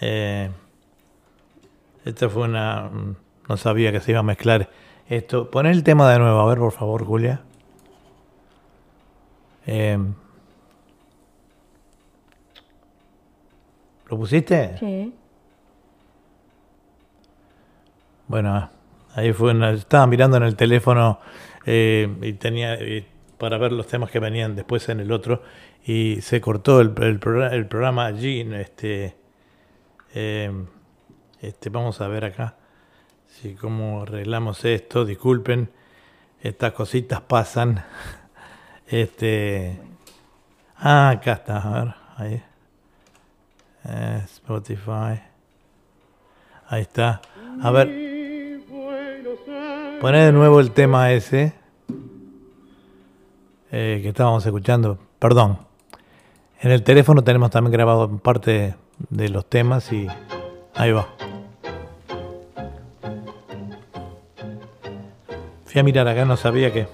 Eh, esto fue una... mm, No sabía que se iba a mezclar esto. Poné el tema de nuevo, a ver por favor, Julia. Eh, ¿Lo pusiste? Sí. Bueno, ahí fue una, estaba mirando en el teléfono eh, y tenía eh, para ver los temas que venían después en el otro y se cortó el, el, progra- el programa allí. Este, eh, este, vamos a ver acá si cómo arreglamos esto. Disculpen, estas cositas pasan. [LAUGHS] Este, ah, acá está, a ver, ahí. Eh, Spotify. Ahí está. A ver. Poné de nuevo el tema ese eh, que estábamos escuchando. Perdón. En el teléfono tenemos también grabado parte de los temas y ahí va. Fui a mirar acá, no sabía que...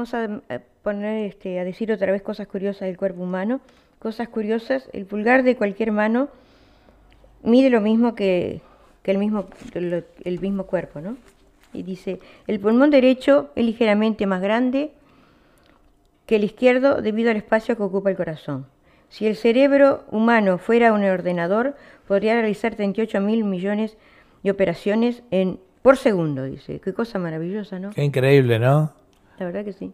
vamos a, a poner este, a decir otra vez cosas curiosas del cuerpo humano. Cosas curiosas, el pulgar de cualquier mano mide lo mismo que, que el, mismo, el mismo cuerpo, ¿no? Y dice, el pulmón derecho es ligeramente más grande que el izquierdo debido al espacio que ocupa el corazón. Si el cerebro humano fuera un ordenador, podría realizar 38 mil millones de operaciones en, por segundo, dice. Qué cosa maravillosa, ¿no? Qué increíble, ¿no? La verdad que sí.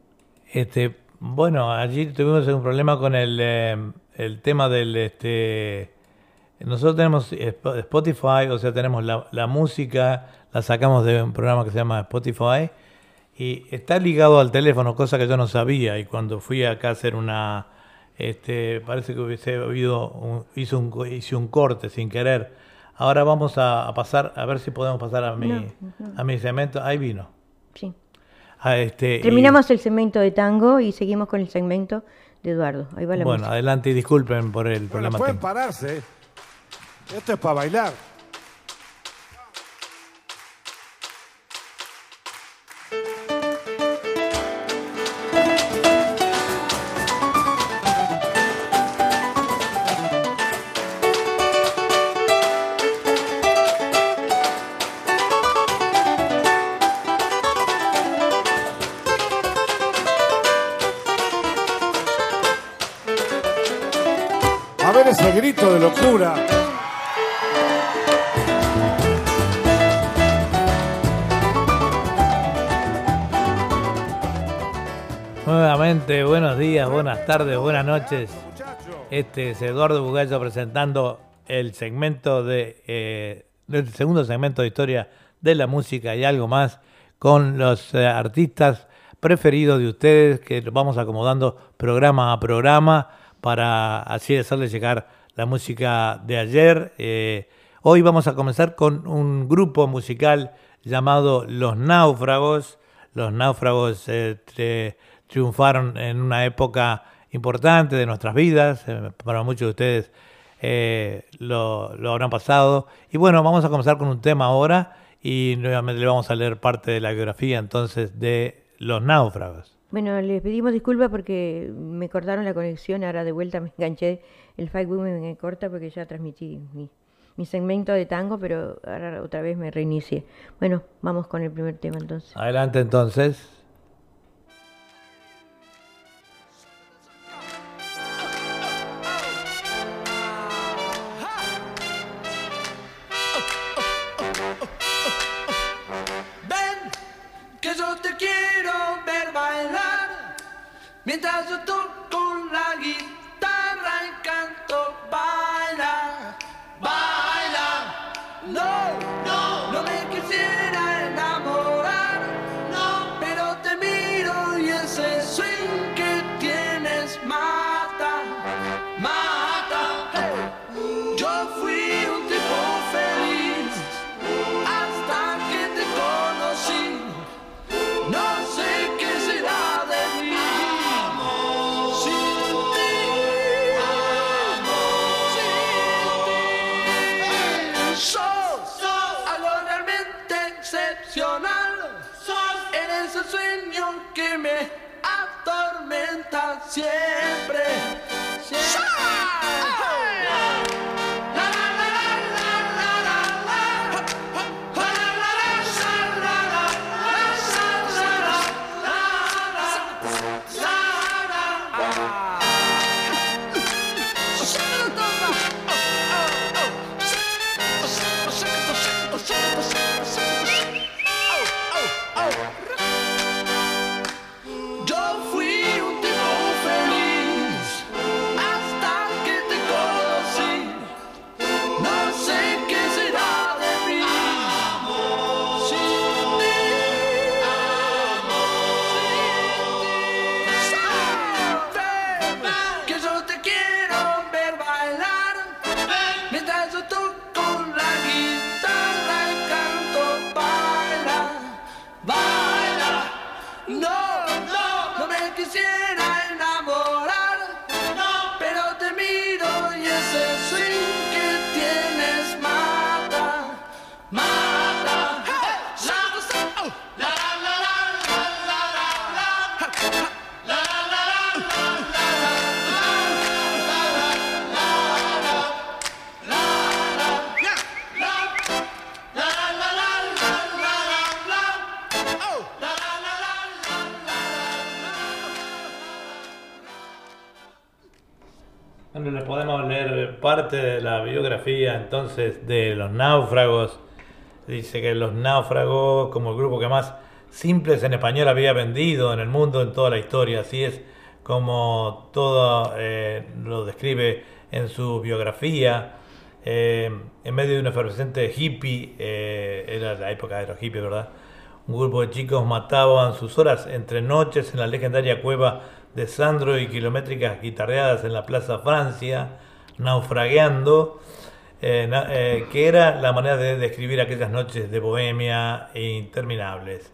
Este, bueno, allí tuvimos un problema con el, eh, el tema del, este, nosotros tenemos Sp- Spotify, o sea, tenemos la, la música, la sacamos de un programa que se llama Spotify y está ligado al teléfono, cosa que yo no sabía y cuando fui acá a hacer una, este, parece que hubiese habido, un, hizo un, hice un corte sin querer. Ahora vamos a, a pasar, a ver si podemos pasar a mi, No, no. a mi segmento. Ahí vino. Sí. A este, y- Terminamos el segmento de tango y seguimos con el segmento de Eduardo. Ahí va la Bueno, música. adelante y disculpen por el Bueno, problema pueden pararse. Esto es para bailar. Buenas tardes, buenas noches. Este es Eduardo Bugallo presentando el segmento de eh, el segundo segmento de historia de la música y algo más con los eh, artistas preferidos de ustedes que vamos acomodando programa a programa para así hacerles llegar la música de ayer. Eh, hoy vamos a comenzar con un grupo musical llamado Los Náufragos. Los Náufragos eh, triunfaron en una época importante de nuestras vidas, eh, para muchos de ustedes eh, lo, lo habrán pasado. Y bueno, vamos a comenzar con un tema ahora y nuevamente le vamos a leer parte de la biografía entonces de Los Náufragos. Bueno, les pedimos disculpas porque me cortaron la conexión, ahora de vuelta me enganché, el Facebook me corta porque ya transmití mi, mi segmento de tango, pero ahora otra vez me reinicié. Bueno, vamos con el primer tema entonces. Adelante entonces. Mientras yo toco Yeah. Parte de la biografía entonces de los náufragos. Dice que los náufragos, como el grupo que más simples en español había vendido en el mundo en toda la historia, así es como todo eh, lo describe en su biografía. Eh, en medio de un efervescente hippie, eh, era la época de los hippies, ¿verdad? Un grupo de chicos mataban sus horas entre noches en la legendaria cueva de Sandro y kilométricas guitarreadas en la Plaza Francia, naufragueando, eh, eh, que era la manera de describir aquellas noches de bohemia e interminables.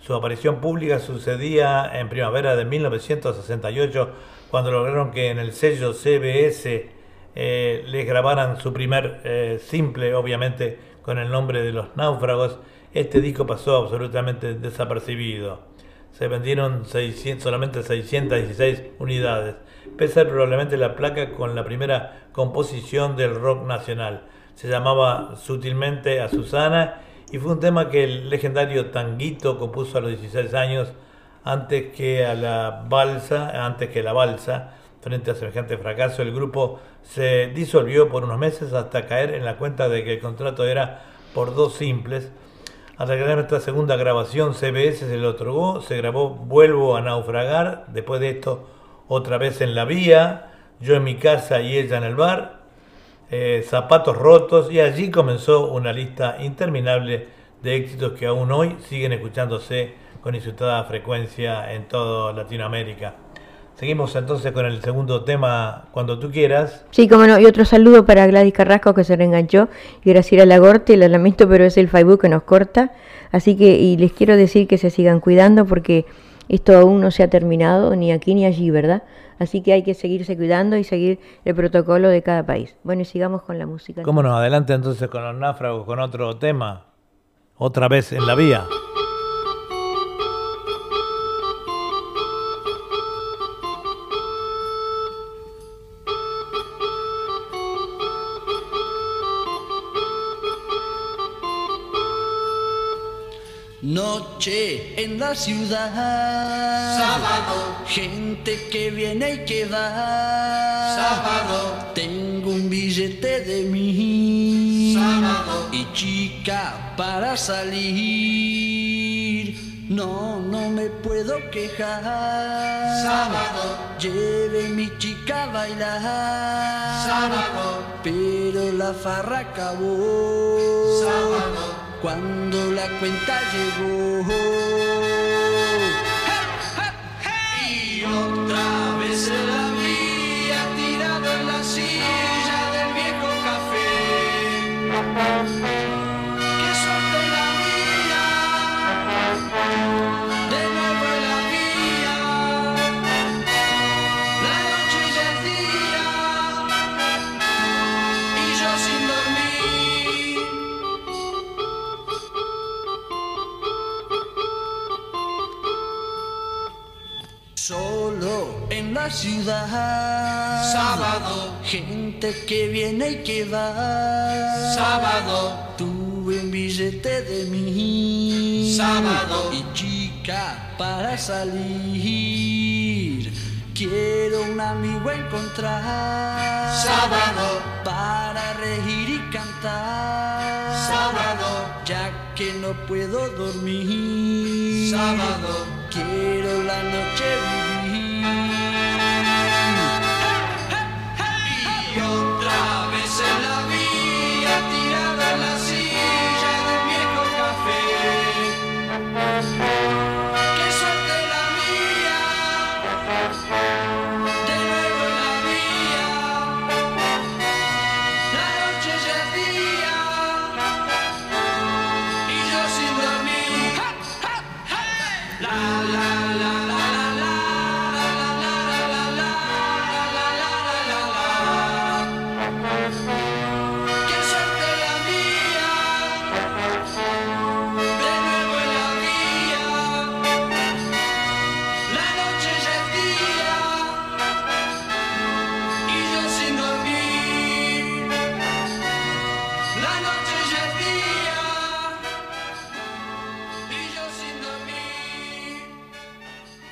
Su aparición pública sucedía en primavera de 1968, cuando lograron que en el sello CBS eh, les grabaran su primer simple, obviamente con el nombre de Los Náufragos. Este disco pasó absolutamente desapercibido. Se vendieron 600, solamente 616 unidades, pese a ser probablemente la placa con la primera composición del rock nacional. Se llamaba Sutilmente a Susana y fue un tema que el legendario Tanguito compuso a los 16 años antes que a la balsa, antes que la balsa. Frente a semejante fracaso, el grupo se disolvió por unos meses hasta caer en la cuenta de que el contrato era por dos simples. Al regresar esta segunda grabación, CBS se le otorgó, se grabó Vuelvo a naufragar, después de esto otra vez en la vía, yo en mi casa y ella en el bar, eh, Zapatos rotos y allí comenzó una lista interminable de éxitos que aún hoy siguen escuchándose con insultada frecuencia en toda Latinoamérica. Seguimos entonces con el segundo tema, cuando tú quieras. Sí, como no, y otro saludo para Gladys Carrasco que se reenganchó y Graciela Lagorte, la lamento, pero es el Facebook que nos corta. Así que, y les quiero decir que se sigan cuidando porque esto aún no se ha terminado ni aquí ni allí, ¿verdad? Así que hay que seguirse cuidando y seguir el protocolo de cada país. Bueno, y sigamos con la música. ¿Cómo no? Adelante entonces con los náufragos, con otro tema. Otra vez en la vía. Noche en la ciudad. Sábado. Gente que viene y que va. Sábado. Tengo un billete de mí. Sábado. Y chica para salir. No, no me puedo quejar. Sábado. Lleve mi chica a bailar. Sábado. Pero la farra acabó. Sábado cuando la cuenta llegó. Y otra vez se la había tirado en la silla del viejo café. La ciudad. Sábado. Gente que viene y que va. Sábado. Tuve un billete de mí. Sábado. Y chica para salir. Quiero un amigo encontrar. Sábado. Para reír y cantar. Sábado. Ya que no puedo dormir. Sábado. Quiero la noche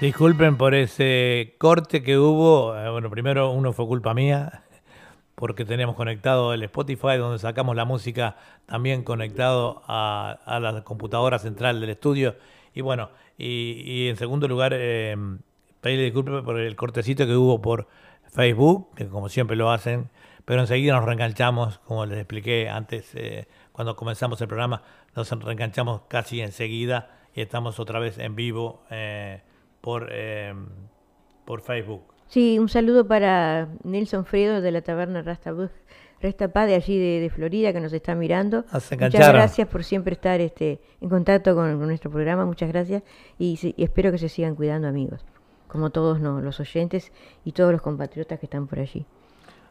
Disculpen por ese corte que hubo. Eh, Bueno, primero uno fue culpa mía, porque teníamos conectado el Spotify, donde sacamos la música, también conectado a, la computadora central del estudio. Y bueno, y, y en segundo lugar, eh, pedirle disculpas por el cortecito que hubo por Facebook, que como siempre lo hacen, pero enseguida nos reenganchamos, como les expliqué antes, eh, cuando comenzamos el programa, nos reenganchamos casi enseguida y estamos otra vez en vivo eh, por, eh, por Facebook. Sí, un saludo para Nelson Fredo de la taberna Rasta- Restapá de allí de, de Florida que nos está mirando. Ah, Muchas gracias por siempre estar este, en contacto con, con nuestro programa, muchas gracias y, y espero que se sigan cuidando amigos, como todos no, los oyentes y todos los compatriotas que están por allí.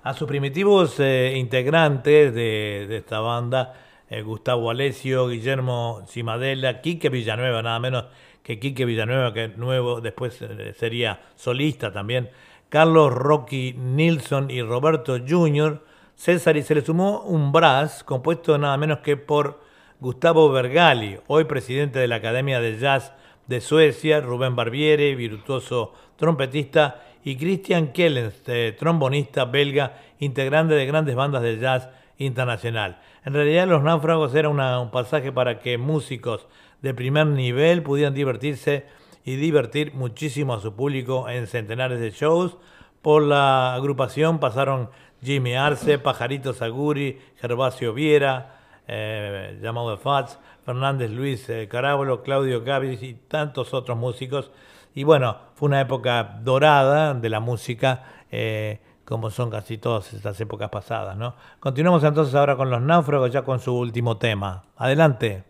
A sus primitivos eh, integrantes de, de esta banda, eh, Gustavo Alessio, Guillermo Cimadela, Quique Villanueva, nada menos que Quique Villanueva, que nuevo después eh, sería solista también, Carlos Rocky Nilsson y Roberto Jr., César, y se le sumó un brass compuesto nada menos que por Gustavo Bergali, hoy presidente de la Academia de Jazz de Suecia, Rubén Barbieri, virtuoso trompetista, y Christian Kellens, trombonista belga, integrante de grandes bandas de jazz internacional. En realidad Los Náufragos era un pasaje para que músicos de primer nivel pudieran divertirse y divertir muchísimo a su público en centenares de shows. Por la agrupación pasaron Jimmy Arce, Pajarito Saguri, Gervasio Viera, eh, llamado Fats, Fernández Luis eh, Carábolo, Claudio Gavis y tantos otros músicos. Y bueno, fue una época dorada de la música, eh, como son casi todas estas épocas pasadas. ¿no? Continuamos entonces ahora con los náufragos, ya con su último tema. Adelante.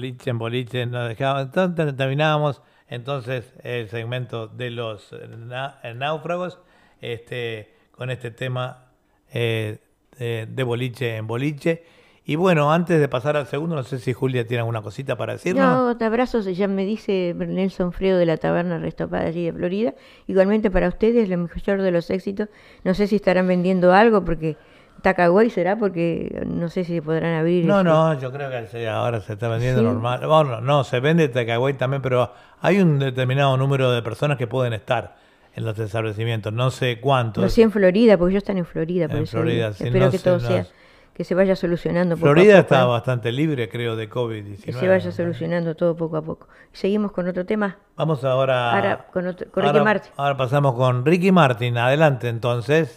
Boliche en boliche nos dejaba. Entonces terminábamos entonces el segmento de los eh, eh, náufragos este, con este tema eh, de, de boliche en boliche. Y bueno, antes de pasar al segundo, no sé si Julia tiene alguna cosita para decirnos. No, te abrazos, ya me dice Nelson Fredo de la taberna Restopada allí de Florida. Igualmente para ustedes, lo mejor de los éxitos. No sé si estarán vendiendo algo porque Tacagüey será porque no sé si podrán abrir. No, este, no, yo creo que ahora se está vendiendo ¿Sí? normal. Bueno, no, se vende Tecagüey también, pero hay un determinado número de personas que pueden estar en los establecimientos. No sé cuántos. No sé en Florida, porque ellos están en Florida. Por En eso Florida, sí, Espero no que sé, todo no sea, que se vaya solucionando poco Florida a poco. está ¿eh? bastante libre, creo, de COVID-19. Que se vaya solucionando todo poco a poco. Seguimos con otro tema. Vamos ahora, Ahora con otro- con Ricky ahora- Martin. Ahora pasamos con Ricky Martin. Adelante, entonces.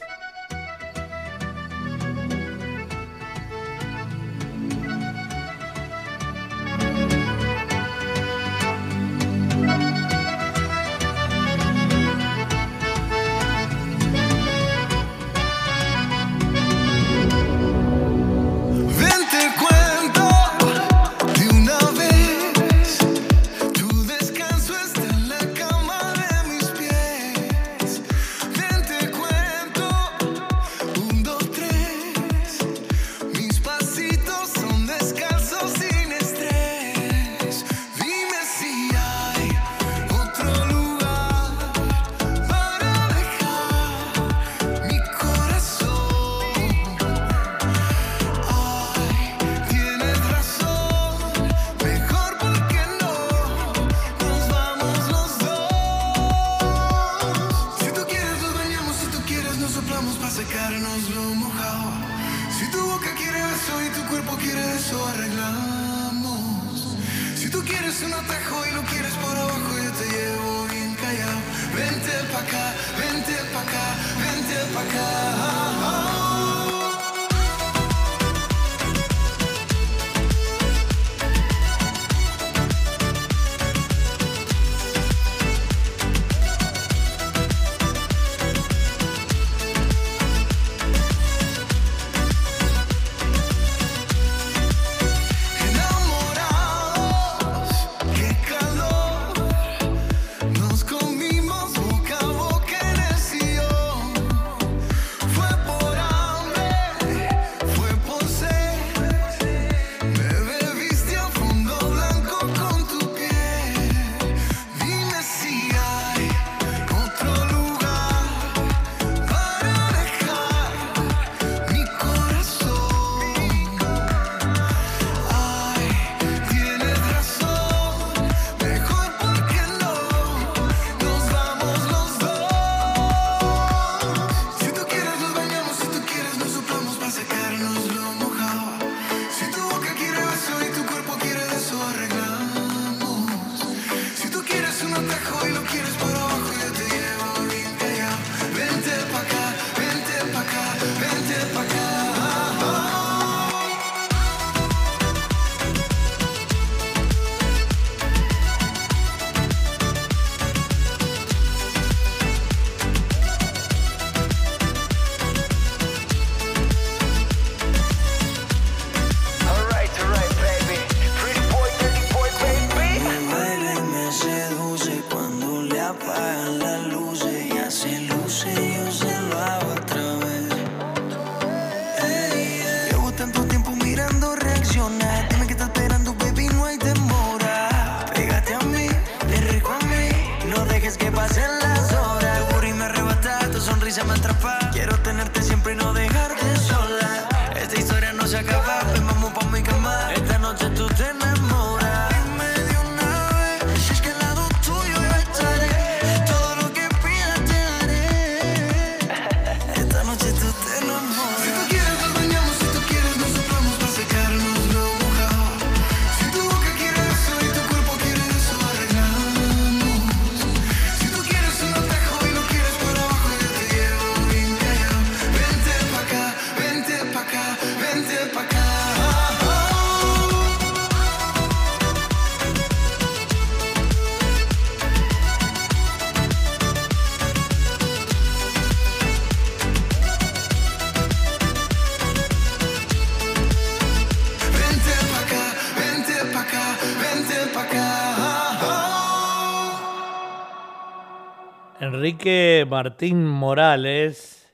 Enrique Martín Morales,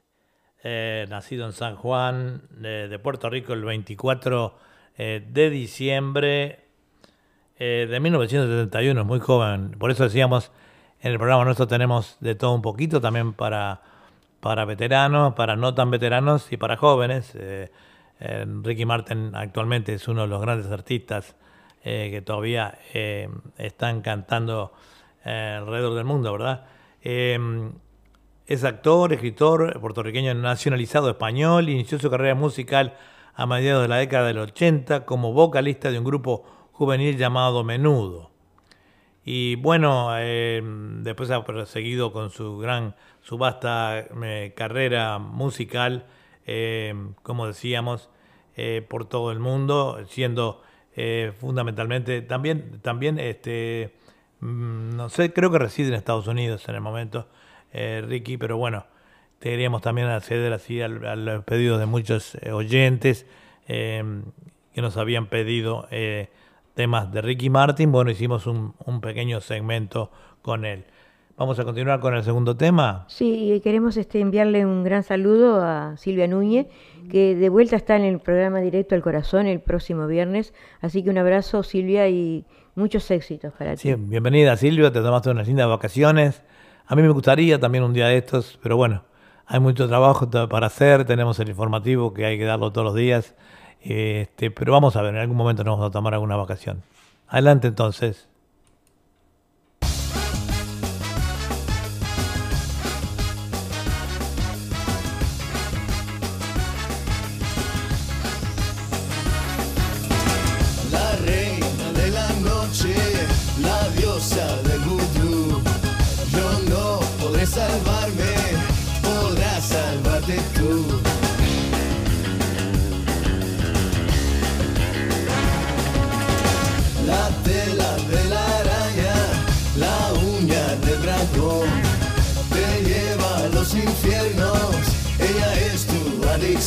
eh, nacido en San Juan de, Puerto Rico el 24 eh, de diciembre eh, de 1971, es muy joven. Por eso decíamos, en el programa nuestro tenemos de todo un poquito, también para, para veteranos, para no tan veteranos y para jóvenes. Ricky Martin actualmente es uno de los grandes artistas que todavía están cantando alrededor del mundo, ¿verdad? Eh, Es actor, escritor puertorriqueño nacionalizado español. Inició su carrera musical a mediados de la década del 80 como vocalista de un grupo juvenil llamado Menudo. Y bueno, eh, después ha proseguido con su gran, su vasta eh, carrera musical, como decíamos, eh, por todo el mundo, siendo eh, fundamentalmente también, también este, no sé, creo que reside en Estados Unidos en el momento, eh, Ricky, pero bueno, queríamos también acceder así al, al pedido de muchos eh, oyentes eh, que nos habían pedido eh, temas de Ricky Martin. Bueno, hicimos un, un pequeño segmento con él. Vamos a continuar con el segundo tema. Sí, queremos este, enviarle un gran saludo a Silvia Núñez, que de vuelta está en el programa Directo al Corazón el próximo viernes. Así que un abrazo, Silvia, y muchos éxitos para ti. Sí, bienvenida Silvia, te tomaste unas lindas vacaciones. A mí me gustaría también un día de estos, pero bueno, hay mucho trabajo para hacer, tenemos el informativo que hay que darlo todos los días, este, pero vamos a ver, en algún momento nos vamos a tomar alguna vacación. Adelante entonces.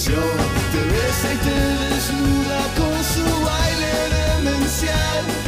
Adicción. Te besa y te desnuda con su baile demencial.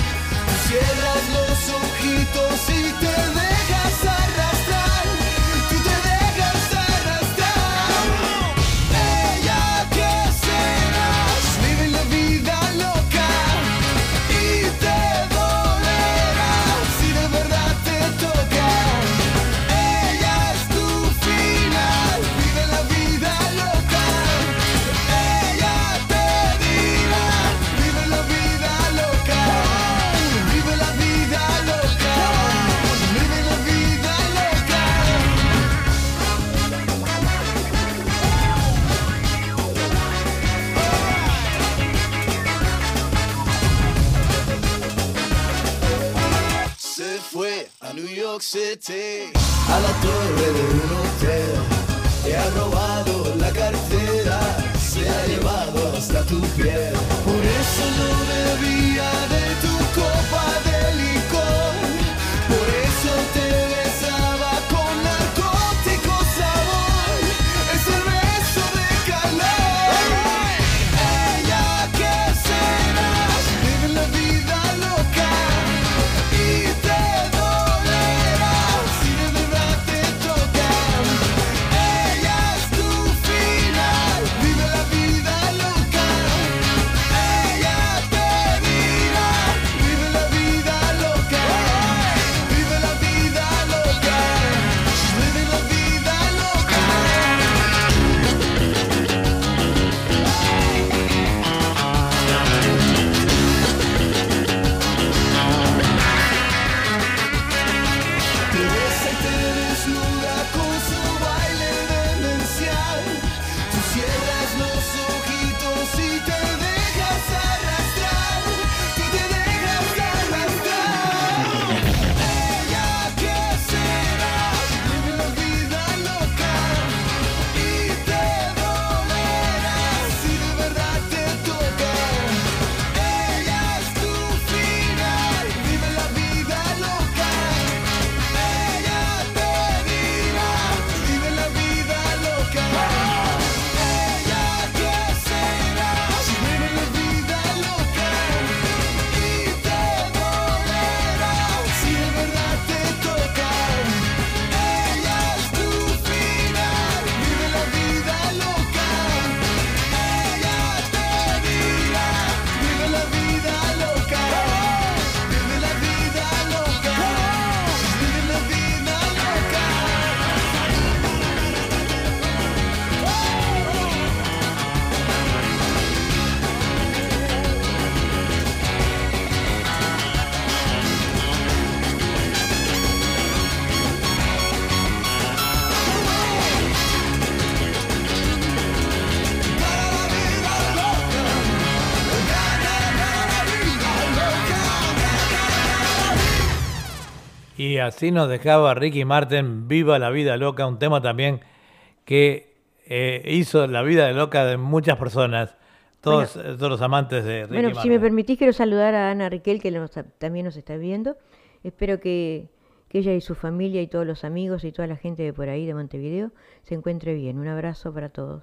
A la torre de un hotel. Te ha robado la cartera, se ha llevado hasta tu piel. Por eso no bebía de tu copa así nos dejaba Ricky Martin, Viva la vida loca, un tema también que eh, hizo la vida loca de muchas personas, todos, eh, todos los amantes de Ricky Bueno, si Martin. me permitís, quiero saludar a Ana Riquel, que nos- también nos está viendo. Espero que, que ella y su familia y todos los amigos y toda la gente de por ahí de Montevideo se encuentre bien. Un abrazo para todos.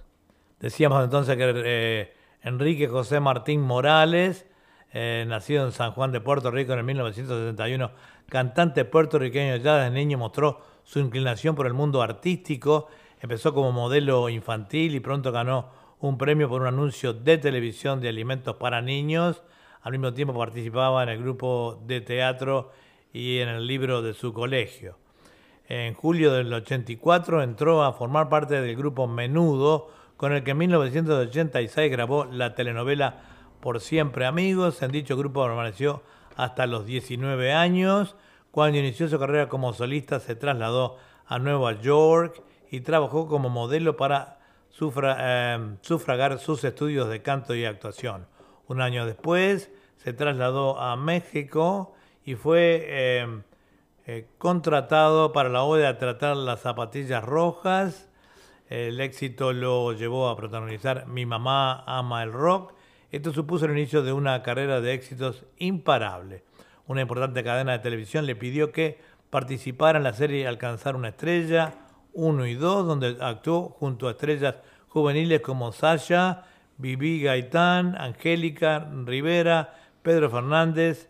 Decíamos entonces que eh, Enrique José Martín Morales, eh, nacido en San Juan de Puerto Rico en el 1971, cantante puertorriqueño ya desde niño mostró su inclinación por el mundo artístico, empezó como modelo infantil y pronto ganó un premio por un anuncio de televisión de alimentos para niños, al mismo tiempo participaba en el grupo de teatro y en el libro de su colegio. En julio del 84 entró a formar parte del grupo Menudo, con el que en 1986 grabó la telenovela Por Siempre Amigos. En dicho grupo permaneció hasta los 19 años. Cuando inició su carrera como solista se trasladó a Nueva York y trabajó como modelo para eh, sufragar sus estudios de canto y actuación. Un año después se trasladó a México y fue eh, eh, contratado para la obra de tratar las zapatillas rojas. El éxito lo llevó a protagonizar Mi mamá ama el rock. Esto supuso el inicio de una carrera de éxitos imparable. Una importante cadena de televisión le pidió que participara en la serie Alcanzar una estrella 1 y 2, donde actuó junto a estrellas juveniles como Sasha, Vivi Gaitán, Angélica Rivera, Pedro Fernández,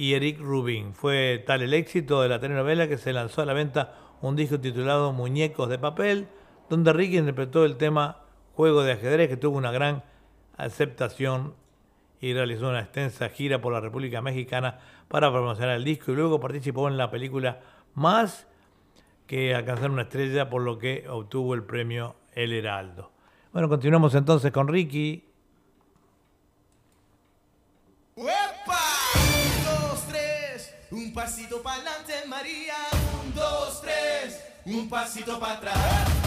y Eric Rubin. Fue tal el éxito de la telenovela que se lanzó a la venta un disco titulado Muñecos de Papel, donde Ricky interpretó el tema Juego de ajedrez, que tuvo una gran aceptación y realizó una extensa gira por la República Mexicana para promocionar el disco y luego participó en la película Más que alcanzar una estrella, por lo que obtuvo el premio El Heraldo. Bueno, continuamos entonces con Ricky. ¡Uepa! Un, dos, tres, un pasito para adelante, María. Un, dos, tres, un pasito para atrás.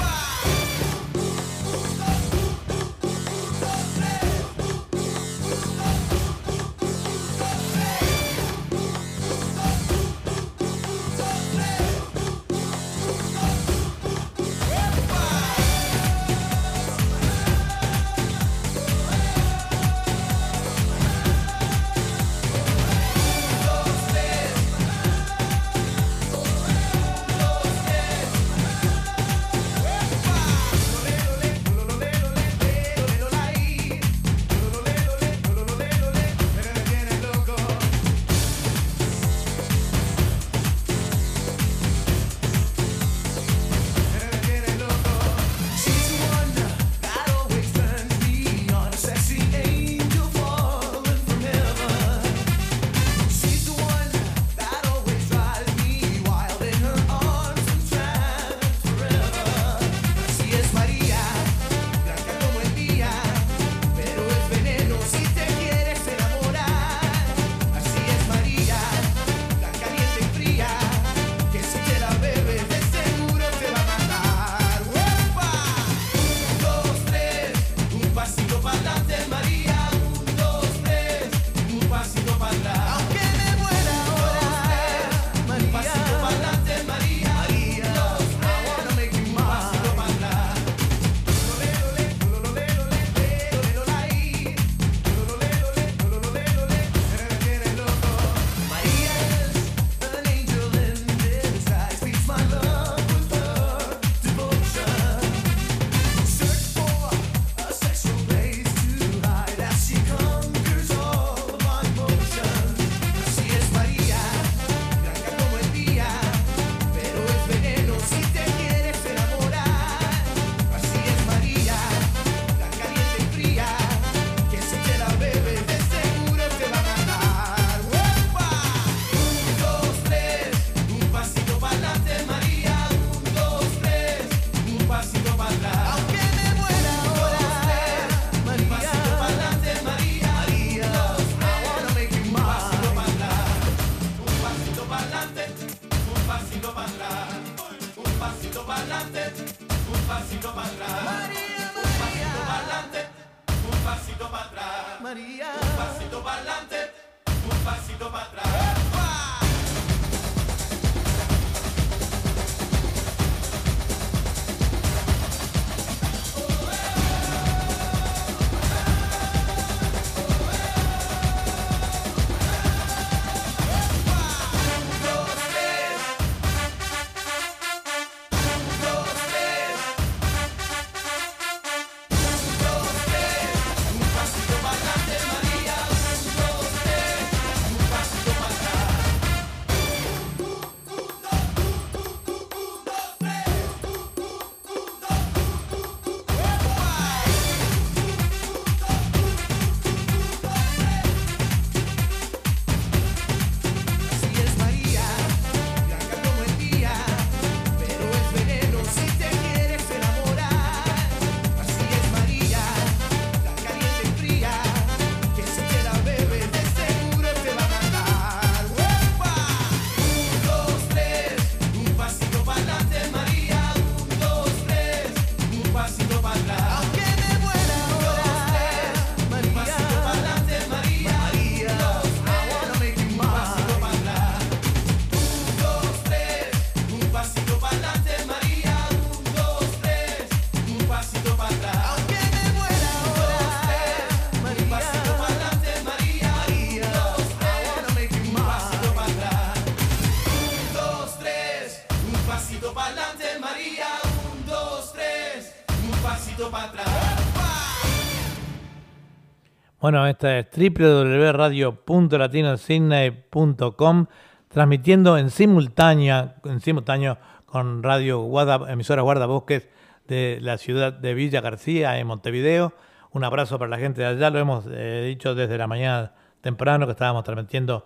Bueno, esta es www.radio.latinosidney.com transmitiendo en simultánea, en simultáneo con Radio Guarda, emisora Guardabosques de la ciudad de Villa García en Montevideo. Un abrazo para la gente de allá, lo hemos eh, dicho desde la mañana temprano que estábamos transmitiendo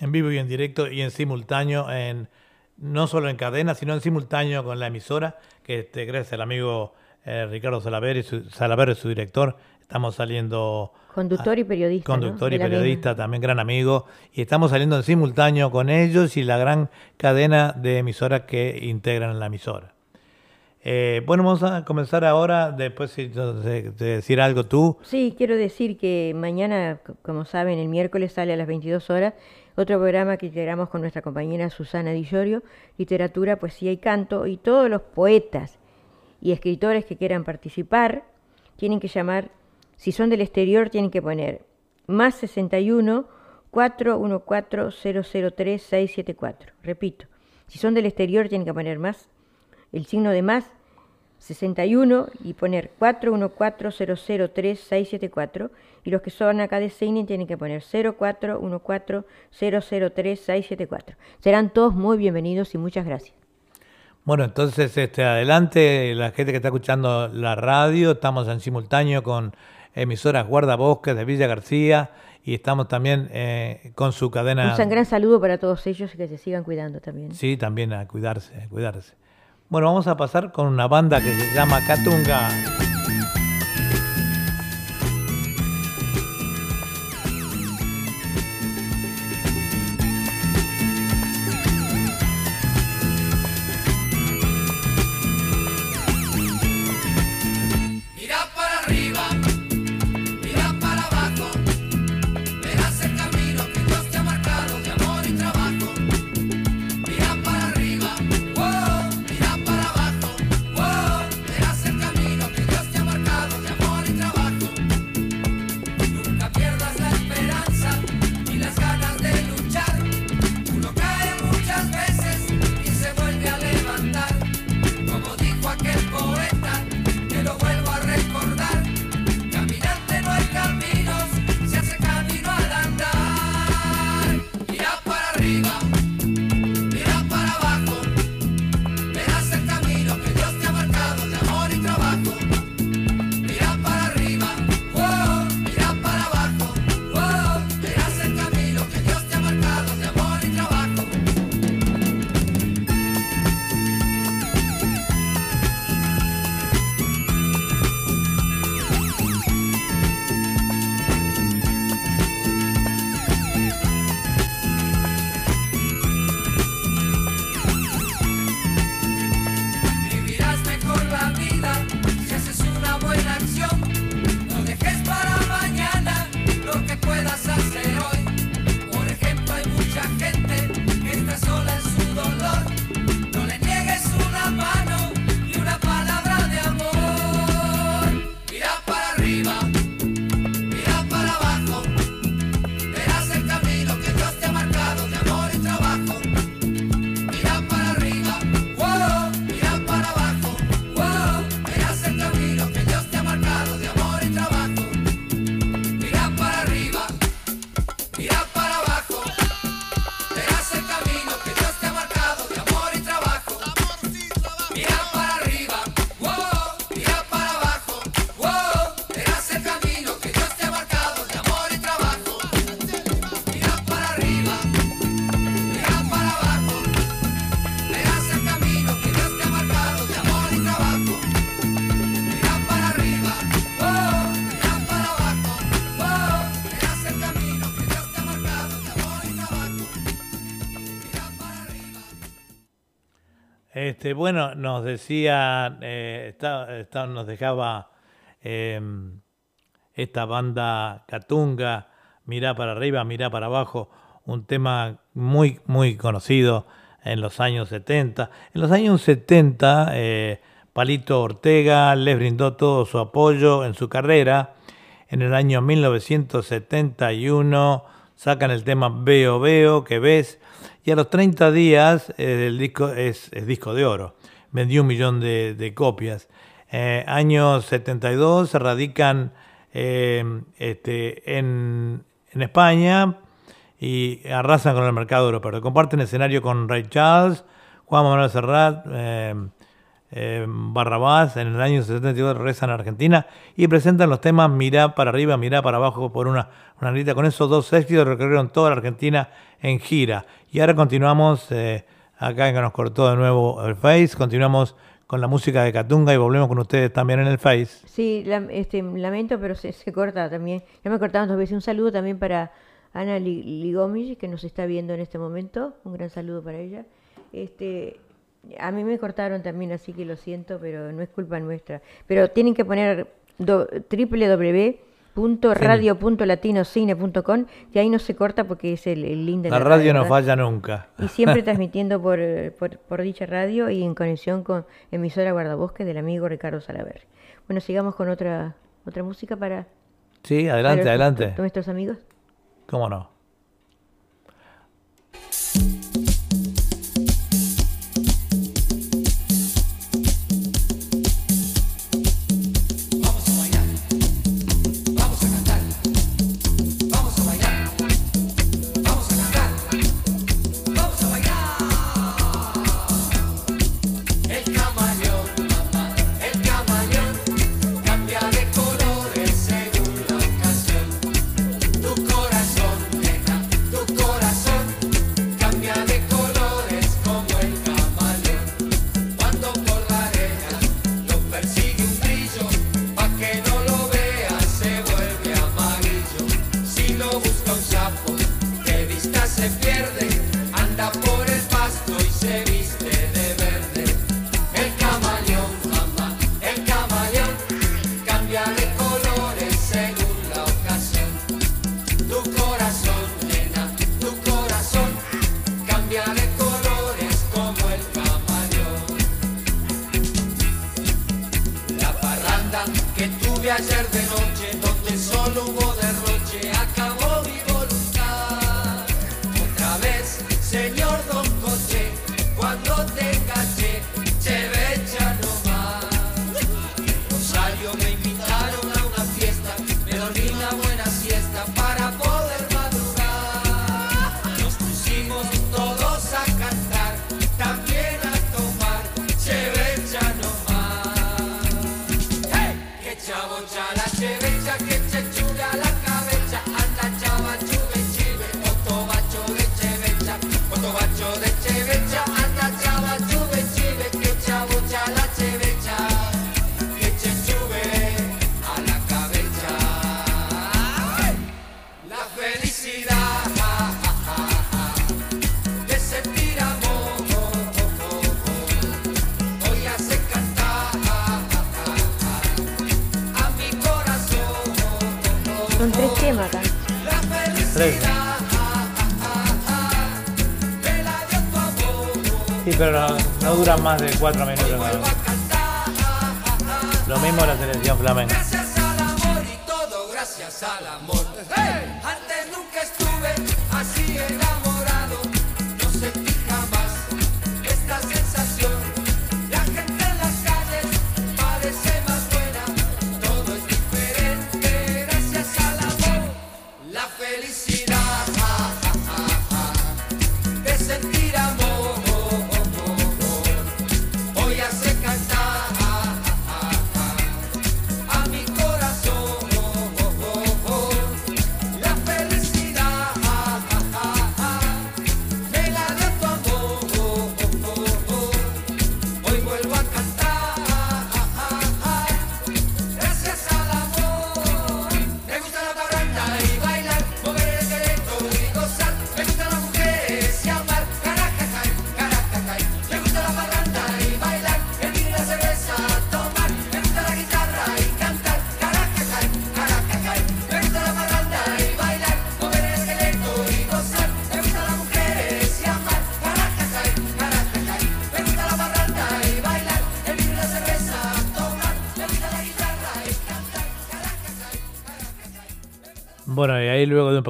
en vivo y en directo y en simultáneo, en, no solo en cadena, sino en simultáneo con la emisora, que este, gracias al amigo eh, Ricardo Salaver su, Salaver, su director, estamos saliendo Conductor y periodista. conductor y periodista, también gran amigo, y estamos saliendo en simultáneo con ellos y la gran cadena de emisoras que integran la emisora. Eh, bueno, vamos a comenzar ahora, después si- de, de decir algo tú. Sí, quiero decir que mañana, como saben, el miércoles sale a las 22 horas otro programa que integramos con nuestra compañera Susana Di Llorio, literatura, poesía y canto, y todos los poetas y escritores que quieran participar tienen que llamar, si son del exterior, tienen que poner más 61 414 003 674. Repito, si son del exterior, tienen que poner más el signo de más 61 y poner 414-003-674 y los que son acá de Seinen tienen que poner 0414-003-674. Serán todos muy bienvenidos y muchas gracias. Bueno, entonces este, adelante, la gente que está escuchando la radio, estamos en simultáneo con emisoras Guardabosques de Villa García y estamos también eh, con su cadena. Un gran saludo para todos ellos y que se sigan cuidando también. Sí, también a cuidarse, a cuidarse. Bueno, vamos a pasar con una banda que se llama Catunga. Este, bueno, nos decía, eh, está- nos dejaba eh, esta banda Catunga, Mirá para arriba, mirá para abajo, un tema muy, muy conocido en los años 70. En los años 70, eh, Palito Ortega les brindó todo su apoyo en su carrera. En el año 1971 sacan el tema Veo, Veo, que ves, y a los 30 días eh, el disco es, disco de oro. Vendió un millón de, de copias. Eh, año 72 se radican eh, este, en, en España y arrasan con el mercado europeo. Comparten escenario con Ray Charles, Juan Manuel Serrat, eh, Barrabás, en el año 72 rezan en Argentina y presentan los temas Mirá para arriba, Mirá para abajo por una, una lista. Con esos dos éxitos recorrieron toda la Argentina en gira. Y ahora continuamos, eh, acá que nos cortó de nuevo el Face, continuamos con la música de Catunga y volvemos con ustedes también en el Face. Sí, lam- este, lamento, pero se, corta también. Ya me cortaron dos veces. Un saludo también para Ana Li- Ligomich, que nos está viendo en este momento. Un gran saludo para ella. Este, a mí me cortaron también, así que lo siento, pero no es culpa nuestra. Pero tienen que poner do- www.radio.latinocine.com, que ahí no se corta porque es el, el link de La la, radio no falla nunca. Y siempre [LAUGHS] transmitiendo por, eh, por, por dicha radio y en conexión con emisora Guardabosque del amigo Ricardo Salaver. Bueno, sigamos con otra otra música para, Sí, adelante, para adelante. nuestros amigos. ¿Cómo no? No, no dura más de cuatro minutos. nada más. Lo mismo la selección flamenca.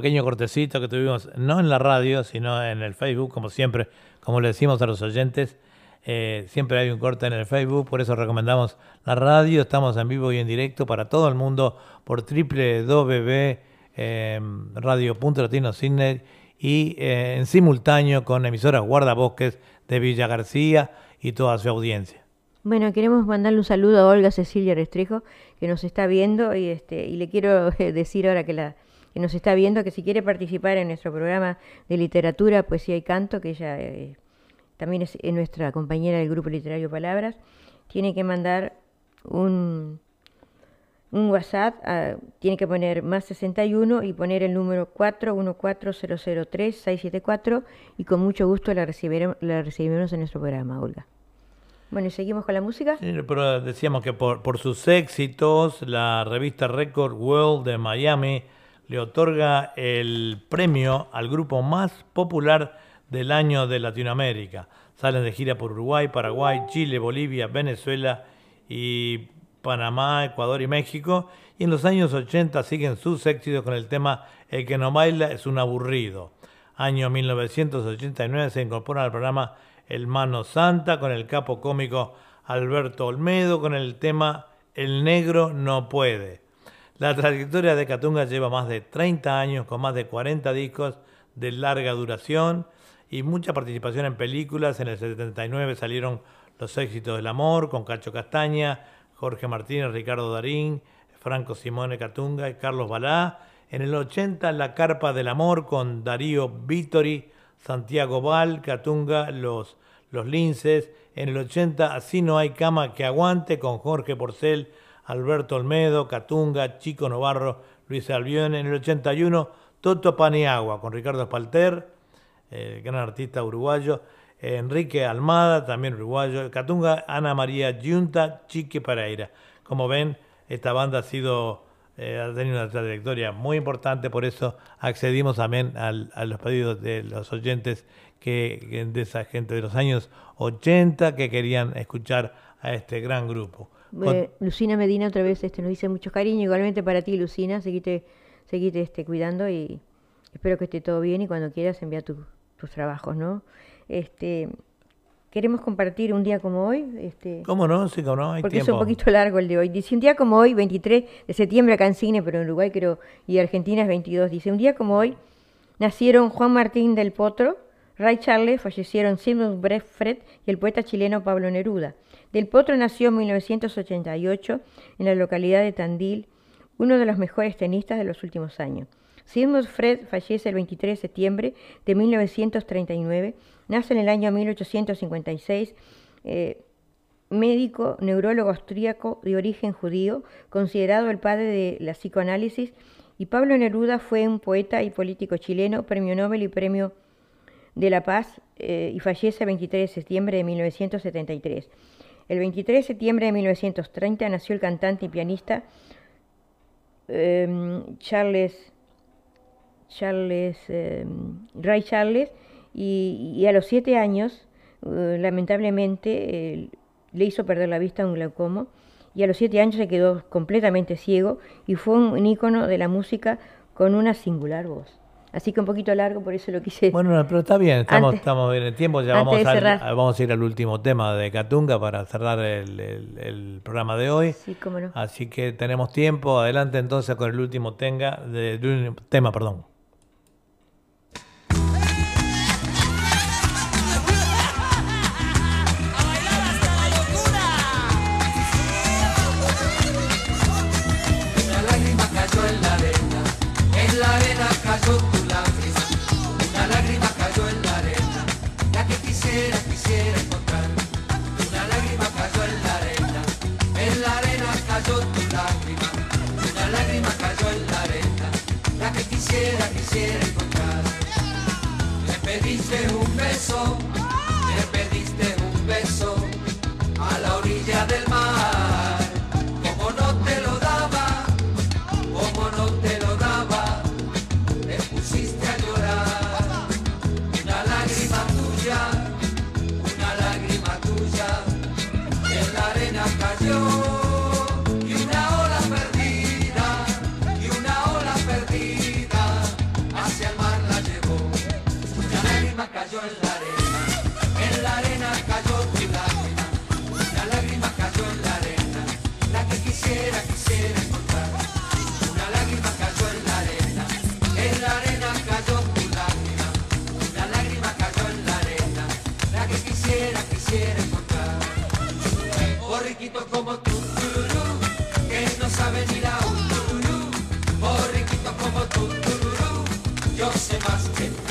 Pequeño cortecito que tuvimos, no en la radio, sino en el Facebook, como siempre, como le decimos a los oyentes, Eh, siempre hay un corte en el Facebook, por eso recomendamos la radio. Estamos en vivo y en directo para todo el mundo por www.radio.latino Sydney y eh, en simultáneo con emisoras guardabosques de Villa García y toda su audiencia. Bueno, queremos mandarle un saludo a Olga Cecilia Restrejo, que nos está viendo, y, este, y le quiero eh, decir ahora que, la, que nos está viendo que si quiere participar en nuestro programa de literatura, poesía y canto, que ella eh, también es, es nuestra compañera del grupo literario Palabras, tiene que mandar un, un WhatsApp, ah, tiene que poner más 61 y poner el número 414003674 y con mucho gusto la recibiremos, la recibiremos en nuestro programa, Olga. Bueno, y seguimos con la música. Decíamos que por, por sus éxitos, la revista Record World de Miami le otorga el premio al grupo más popular del año de Latinoamérica. Salen de gira por Uruguay, Paraguay, Chile, Bolivia, Venezuela y Panamá, Ecuador y México. Y en los años 80 siguen sus éxitos con el tema El que no baila es un aburrido. Año 1989 se incorpora al programa El Mano Santa con el capo cómico Alberto Olmedo con el tema El negro no puede. La trayectoria de Catunga lleva más de 30 años con más de 40 discos de larga duración y mucha participación en películas. En el 79 salieron Los éxitos del amor con Cacho Castaña, Jorge Martínez, Ricardo Darín, Franco Simone Catunga y Carlos Balá. En el 80 La Carpa del Amor con Darío Vittori, Santiago Val, Catunga, Los, los Linces. En el 80 Así no hay cama que aguante con Jorge Porcel, Alberto Olmedo, Catunga, Chico Novarro, Luis Albión. En el 81 Toto Paniagua con Ricardo Espalter, el gran artista uruguayo. Enrique Almada, también uruguayo. Catunga, Ana María Yunta, Chique Pereira. Como ven, esta banda ha sido eh, ha tenido una trayectoria muy importante, por eso accedimos también al- a los pedidos de los oyentes que, de esa gente de los años 80 que querían escuchar a este gran grupo. Eh, Lucina Medina otra vez este, nos dice mucho cariño, igualmente para ti Lucina, seguite, seguite este, cuidando y espero que esté todo bien y cuando quieras envía tu- tus trabajos, ¿no? Este, queremos compartir un día como hoy, este, ¿Cómo no? Sí, cómo no, hay porque es un poquito largo el de hoy. Dice un día como hoy, 23 de septiembre acá en Cine, pero en Uruguay creo, y Argentina es 22. Dice un día como hoy nacieron Juan Martín del Potro, Ray Charles, fallecieron Simon Brefred y el poeta chileno Pablo Neruda. Del Potro nació en 1988 en la localidad de Tandil, uno de los mejores tenistas de los últimos años. Sigmund Fred fallece el 23 de septiembre de 1939, nace en el año 1856, eh, médico neurólogo austríaco de origen judío, considerado el padre de la psicoanálisis, y Pablo Neruda fue un poeta y político chileno, premio Nobel y premio de la Paz, eh, y fallece el 23 de septiembre de 1973. El 23 de septiembre de 1930 nació el cantante y pianista eh, Charles, Charles eh, Ray Charles, y, y a los siete años, eh, lamentablemente, le hizo perder la vista a un glaucomo, y a los siete años se quedó completamente ciego y fue un ícono de la música con una singular voz. Así que un poquito largo, por eso lo quise. Bueno, pero está bien, estamos, Antes- estamos bien en tiempo, ya vamos, de al- vamos a ir al último tema de Catunga para cerrar el, el- el programa de hoy. Sí, cómo no. Así que tenemos tiempo, adelante entonces con el último tenga, de, el último tema, perdón. Le pediste un beso, le pediste un beso a la orilla del mar. como tú, tururú, que no sabe ni la un tururú. Borriquito como tú, tururú, yo sé más que tú.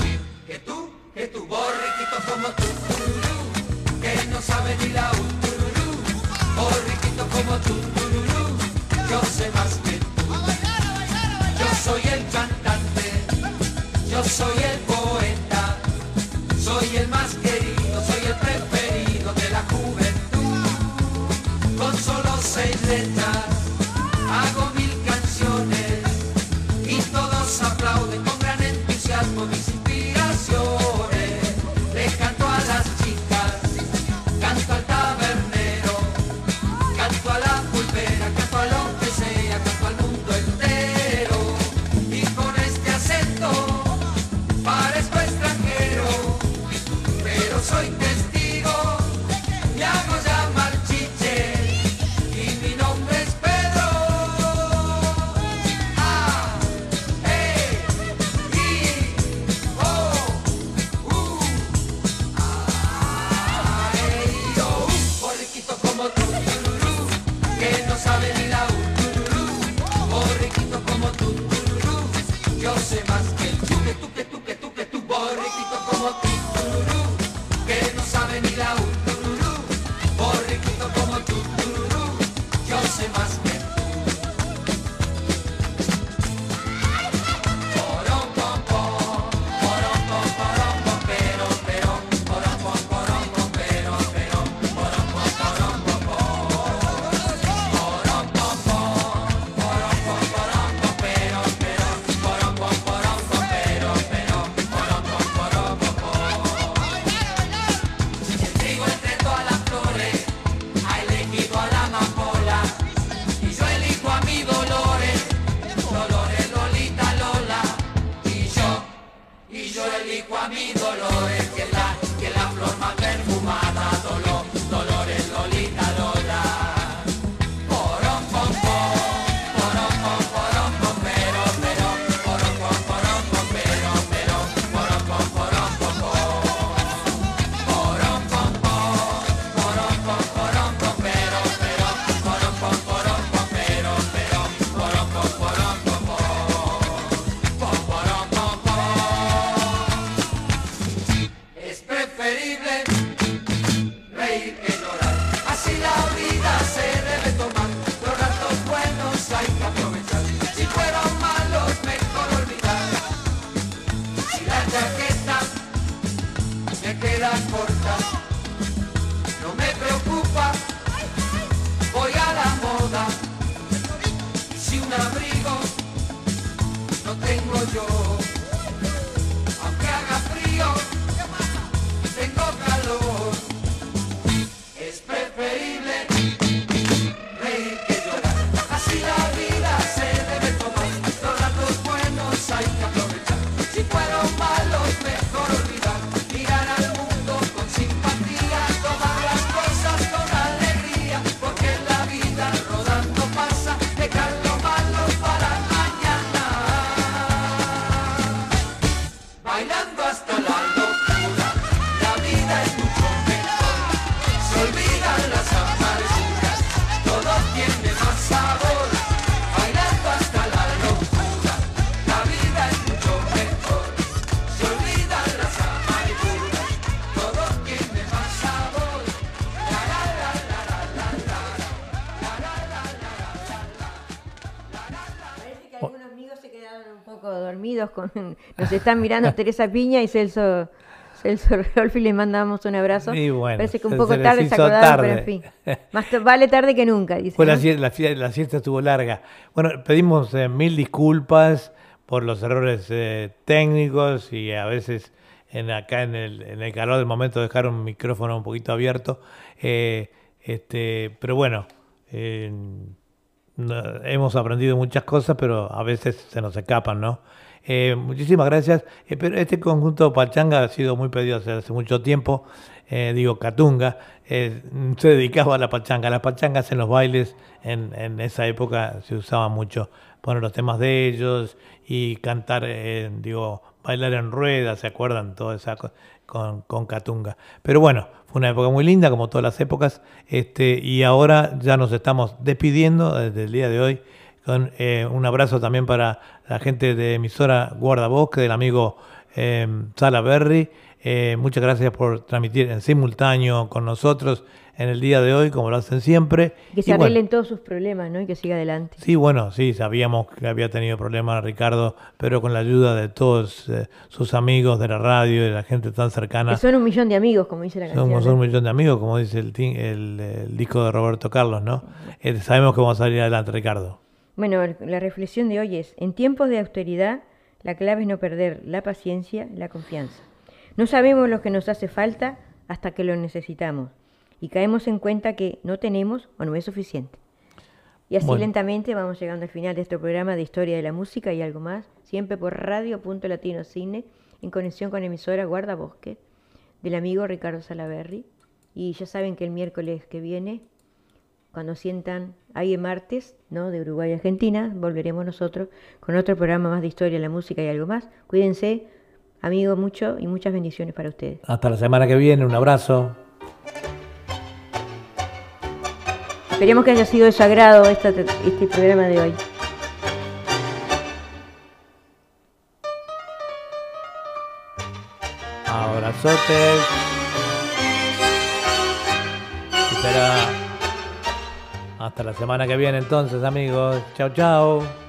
[LAUGHS] nos están mirando [LAUGHS] Teresa Piña y Celso, Celso Rolfi, les mandamos un abrazo. Parece que un poco tarde se acordaron, pero en fin. Más vale tarde que nunca, dice. Pues la, la, la, siesta estuvo larga. Bueno, pedimos eh, mil disculpas por los errores eh, técnicos y a veces en acá en el, en el calor del momento dejar un micrófono un poquito abierto. Eh, este, pero bueno, hemos aprendido muchas cosas, pero a veces se nos escapan, ¿no? Eh, muchísimas gracias. Eh, pero este conjunto Pachanga ha sido muy pedido hace, hace mucho tiempo. Eh, digo, Catunga eh, se dedicaba a la pachanga. Las pachangas en los bailes en, en esa época se usaban mucho. Poner los temas de ellos y cantar, eh, digo, bailar en ruedas, ¿se acuerdan? Toda esa cosa con, con Catunga. Pero bueno, fue una época muy linda, como todas las épocas. Este, y ahora ya nos estamos despidiendo desde el día de hoy. Con, eh, un abrazo también para la gente de emisora Guardabosque, del amigo eh, Sala Berry. Eh, muchas gracias por transmitir en simultáneo con nosotros en el día de hoy, como lo hacen siempre. Que se Y bueno, arreglen todos sus problemas, ¿no? Y que siga adelante. Sí, bueno, sí, sabíamos que había tenido problemas Ricardo, pero con la ayuda de todos eh, sus amigos de la radio y de la gente tan cercana. Que son un millón de amigos, como dice la canción. Somos ¿no? un millón de amigos, como dice el, el, el disco de Roberto Carlos, ¿no? Eh, sabemos que vamos a salir adelante, Ricardo. Bueno, la reflexión de hoy es, en tiempos de austeridad, la clave es no perder la paciencia, la confianza. No sabemos lo que nos hace falta hasta que lo necesitamos y caemos en cuenta que no tenemos o no es suficiente. Y así Bueno. lentamente vamos llegando al final de este programa de Historia de la Música y algo más, siempre por Radio Punto Latino Cine, en conexión con emisora Guardabosque, del amigo Ricardo Salaberry. Y ya saben que el miércoles que viene cuando sientan ahí en martes, ¿no? De Uruguay y Argentina, volveremos nosotros con otro programa más de historia, la música y algo más. Cuídense, amigos, mucho y muchas bendiciones para ustedes. Hasta la semana que viene, un abrazo. Esperemos que haya sido de su agrado esta- este programa de hoy. Abrazotes. Y será hasta la semana que viene entonces, amigos. Chao, chao.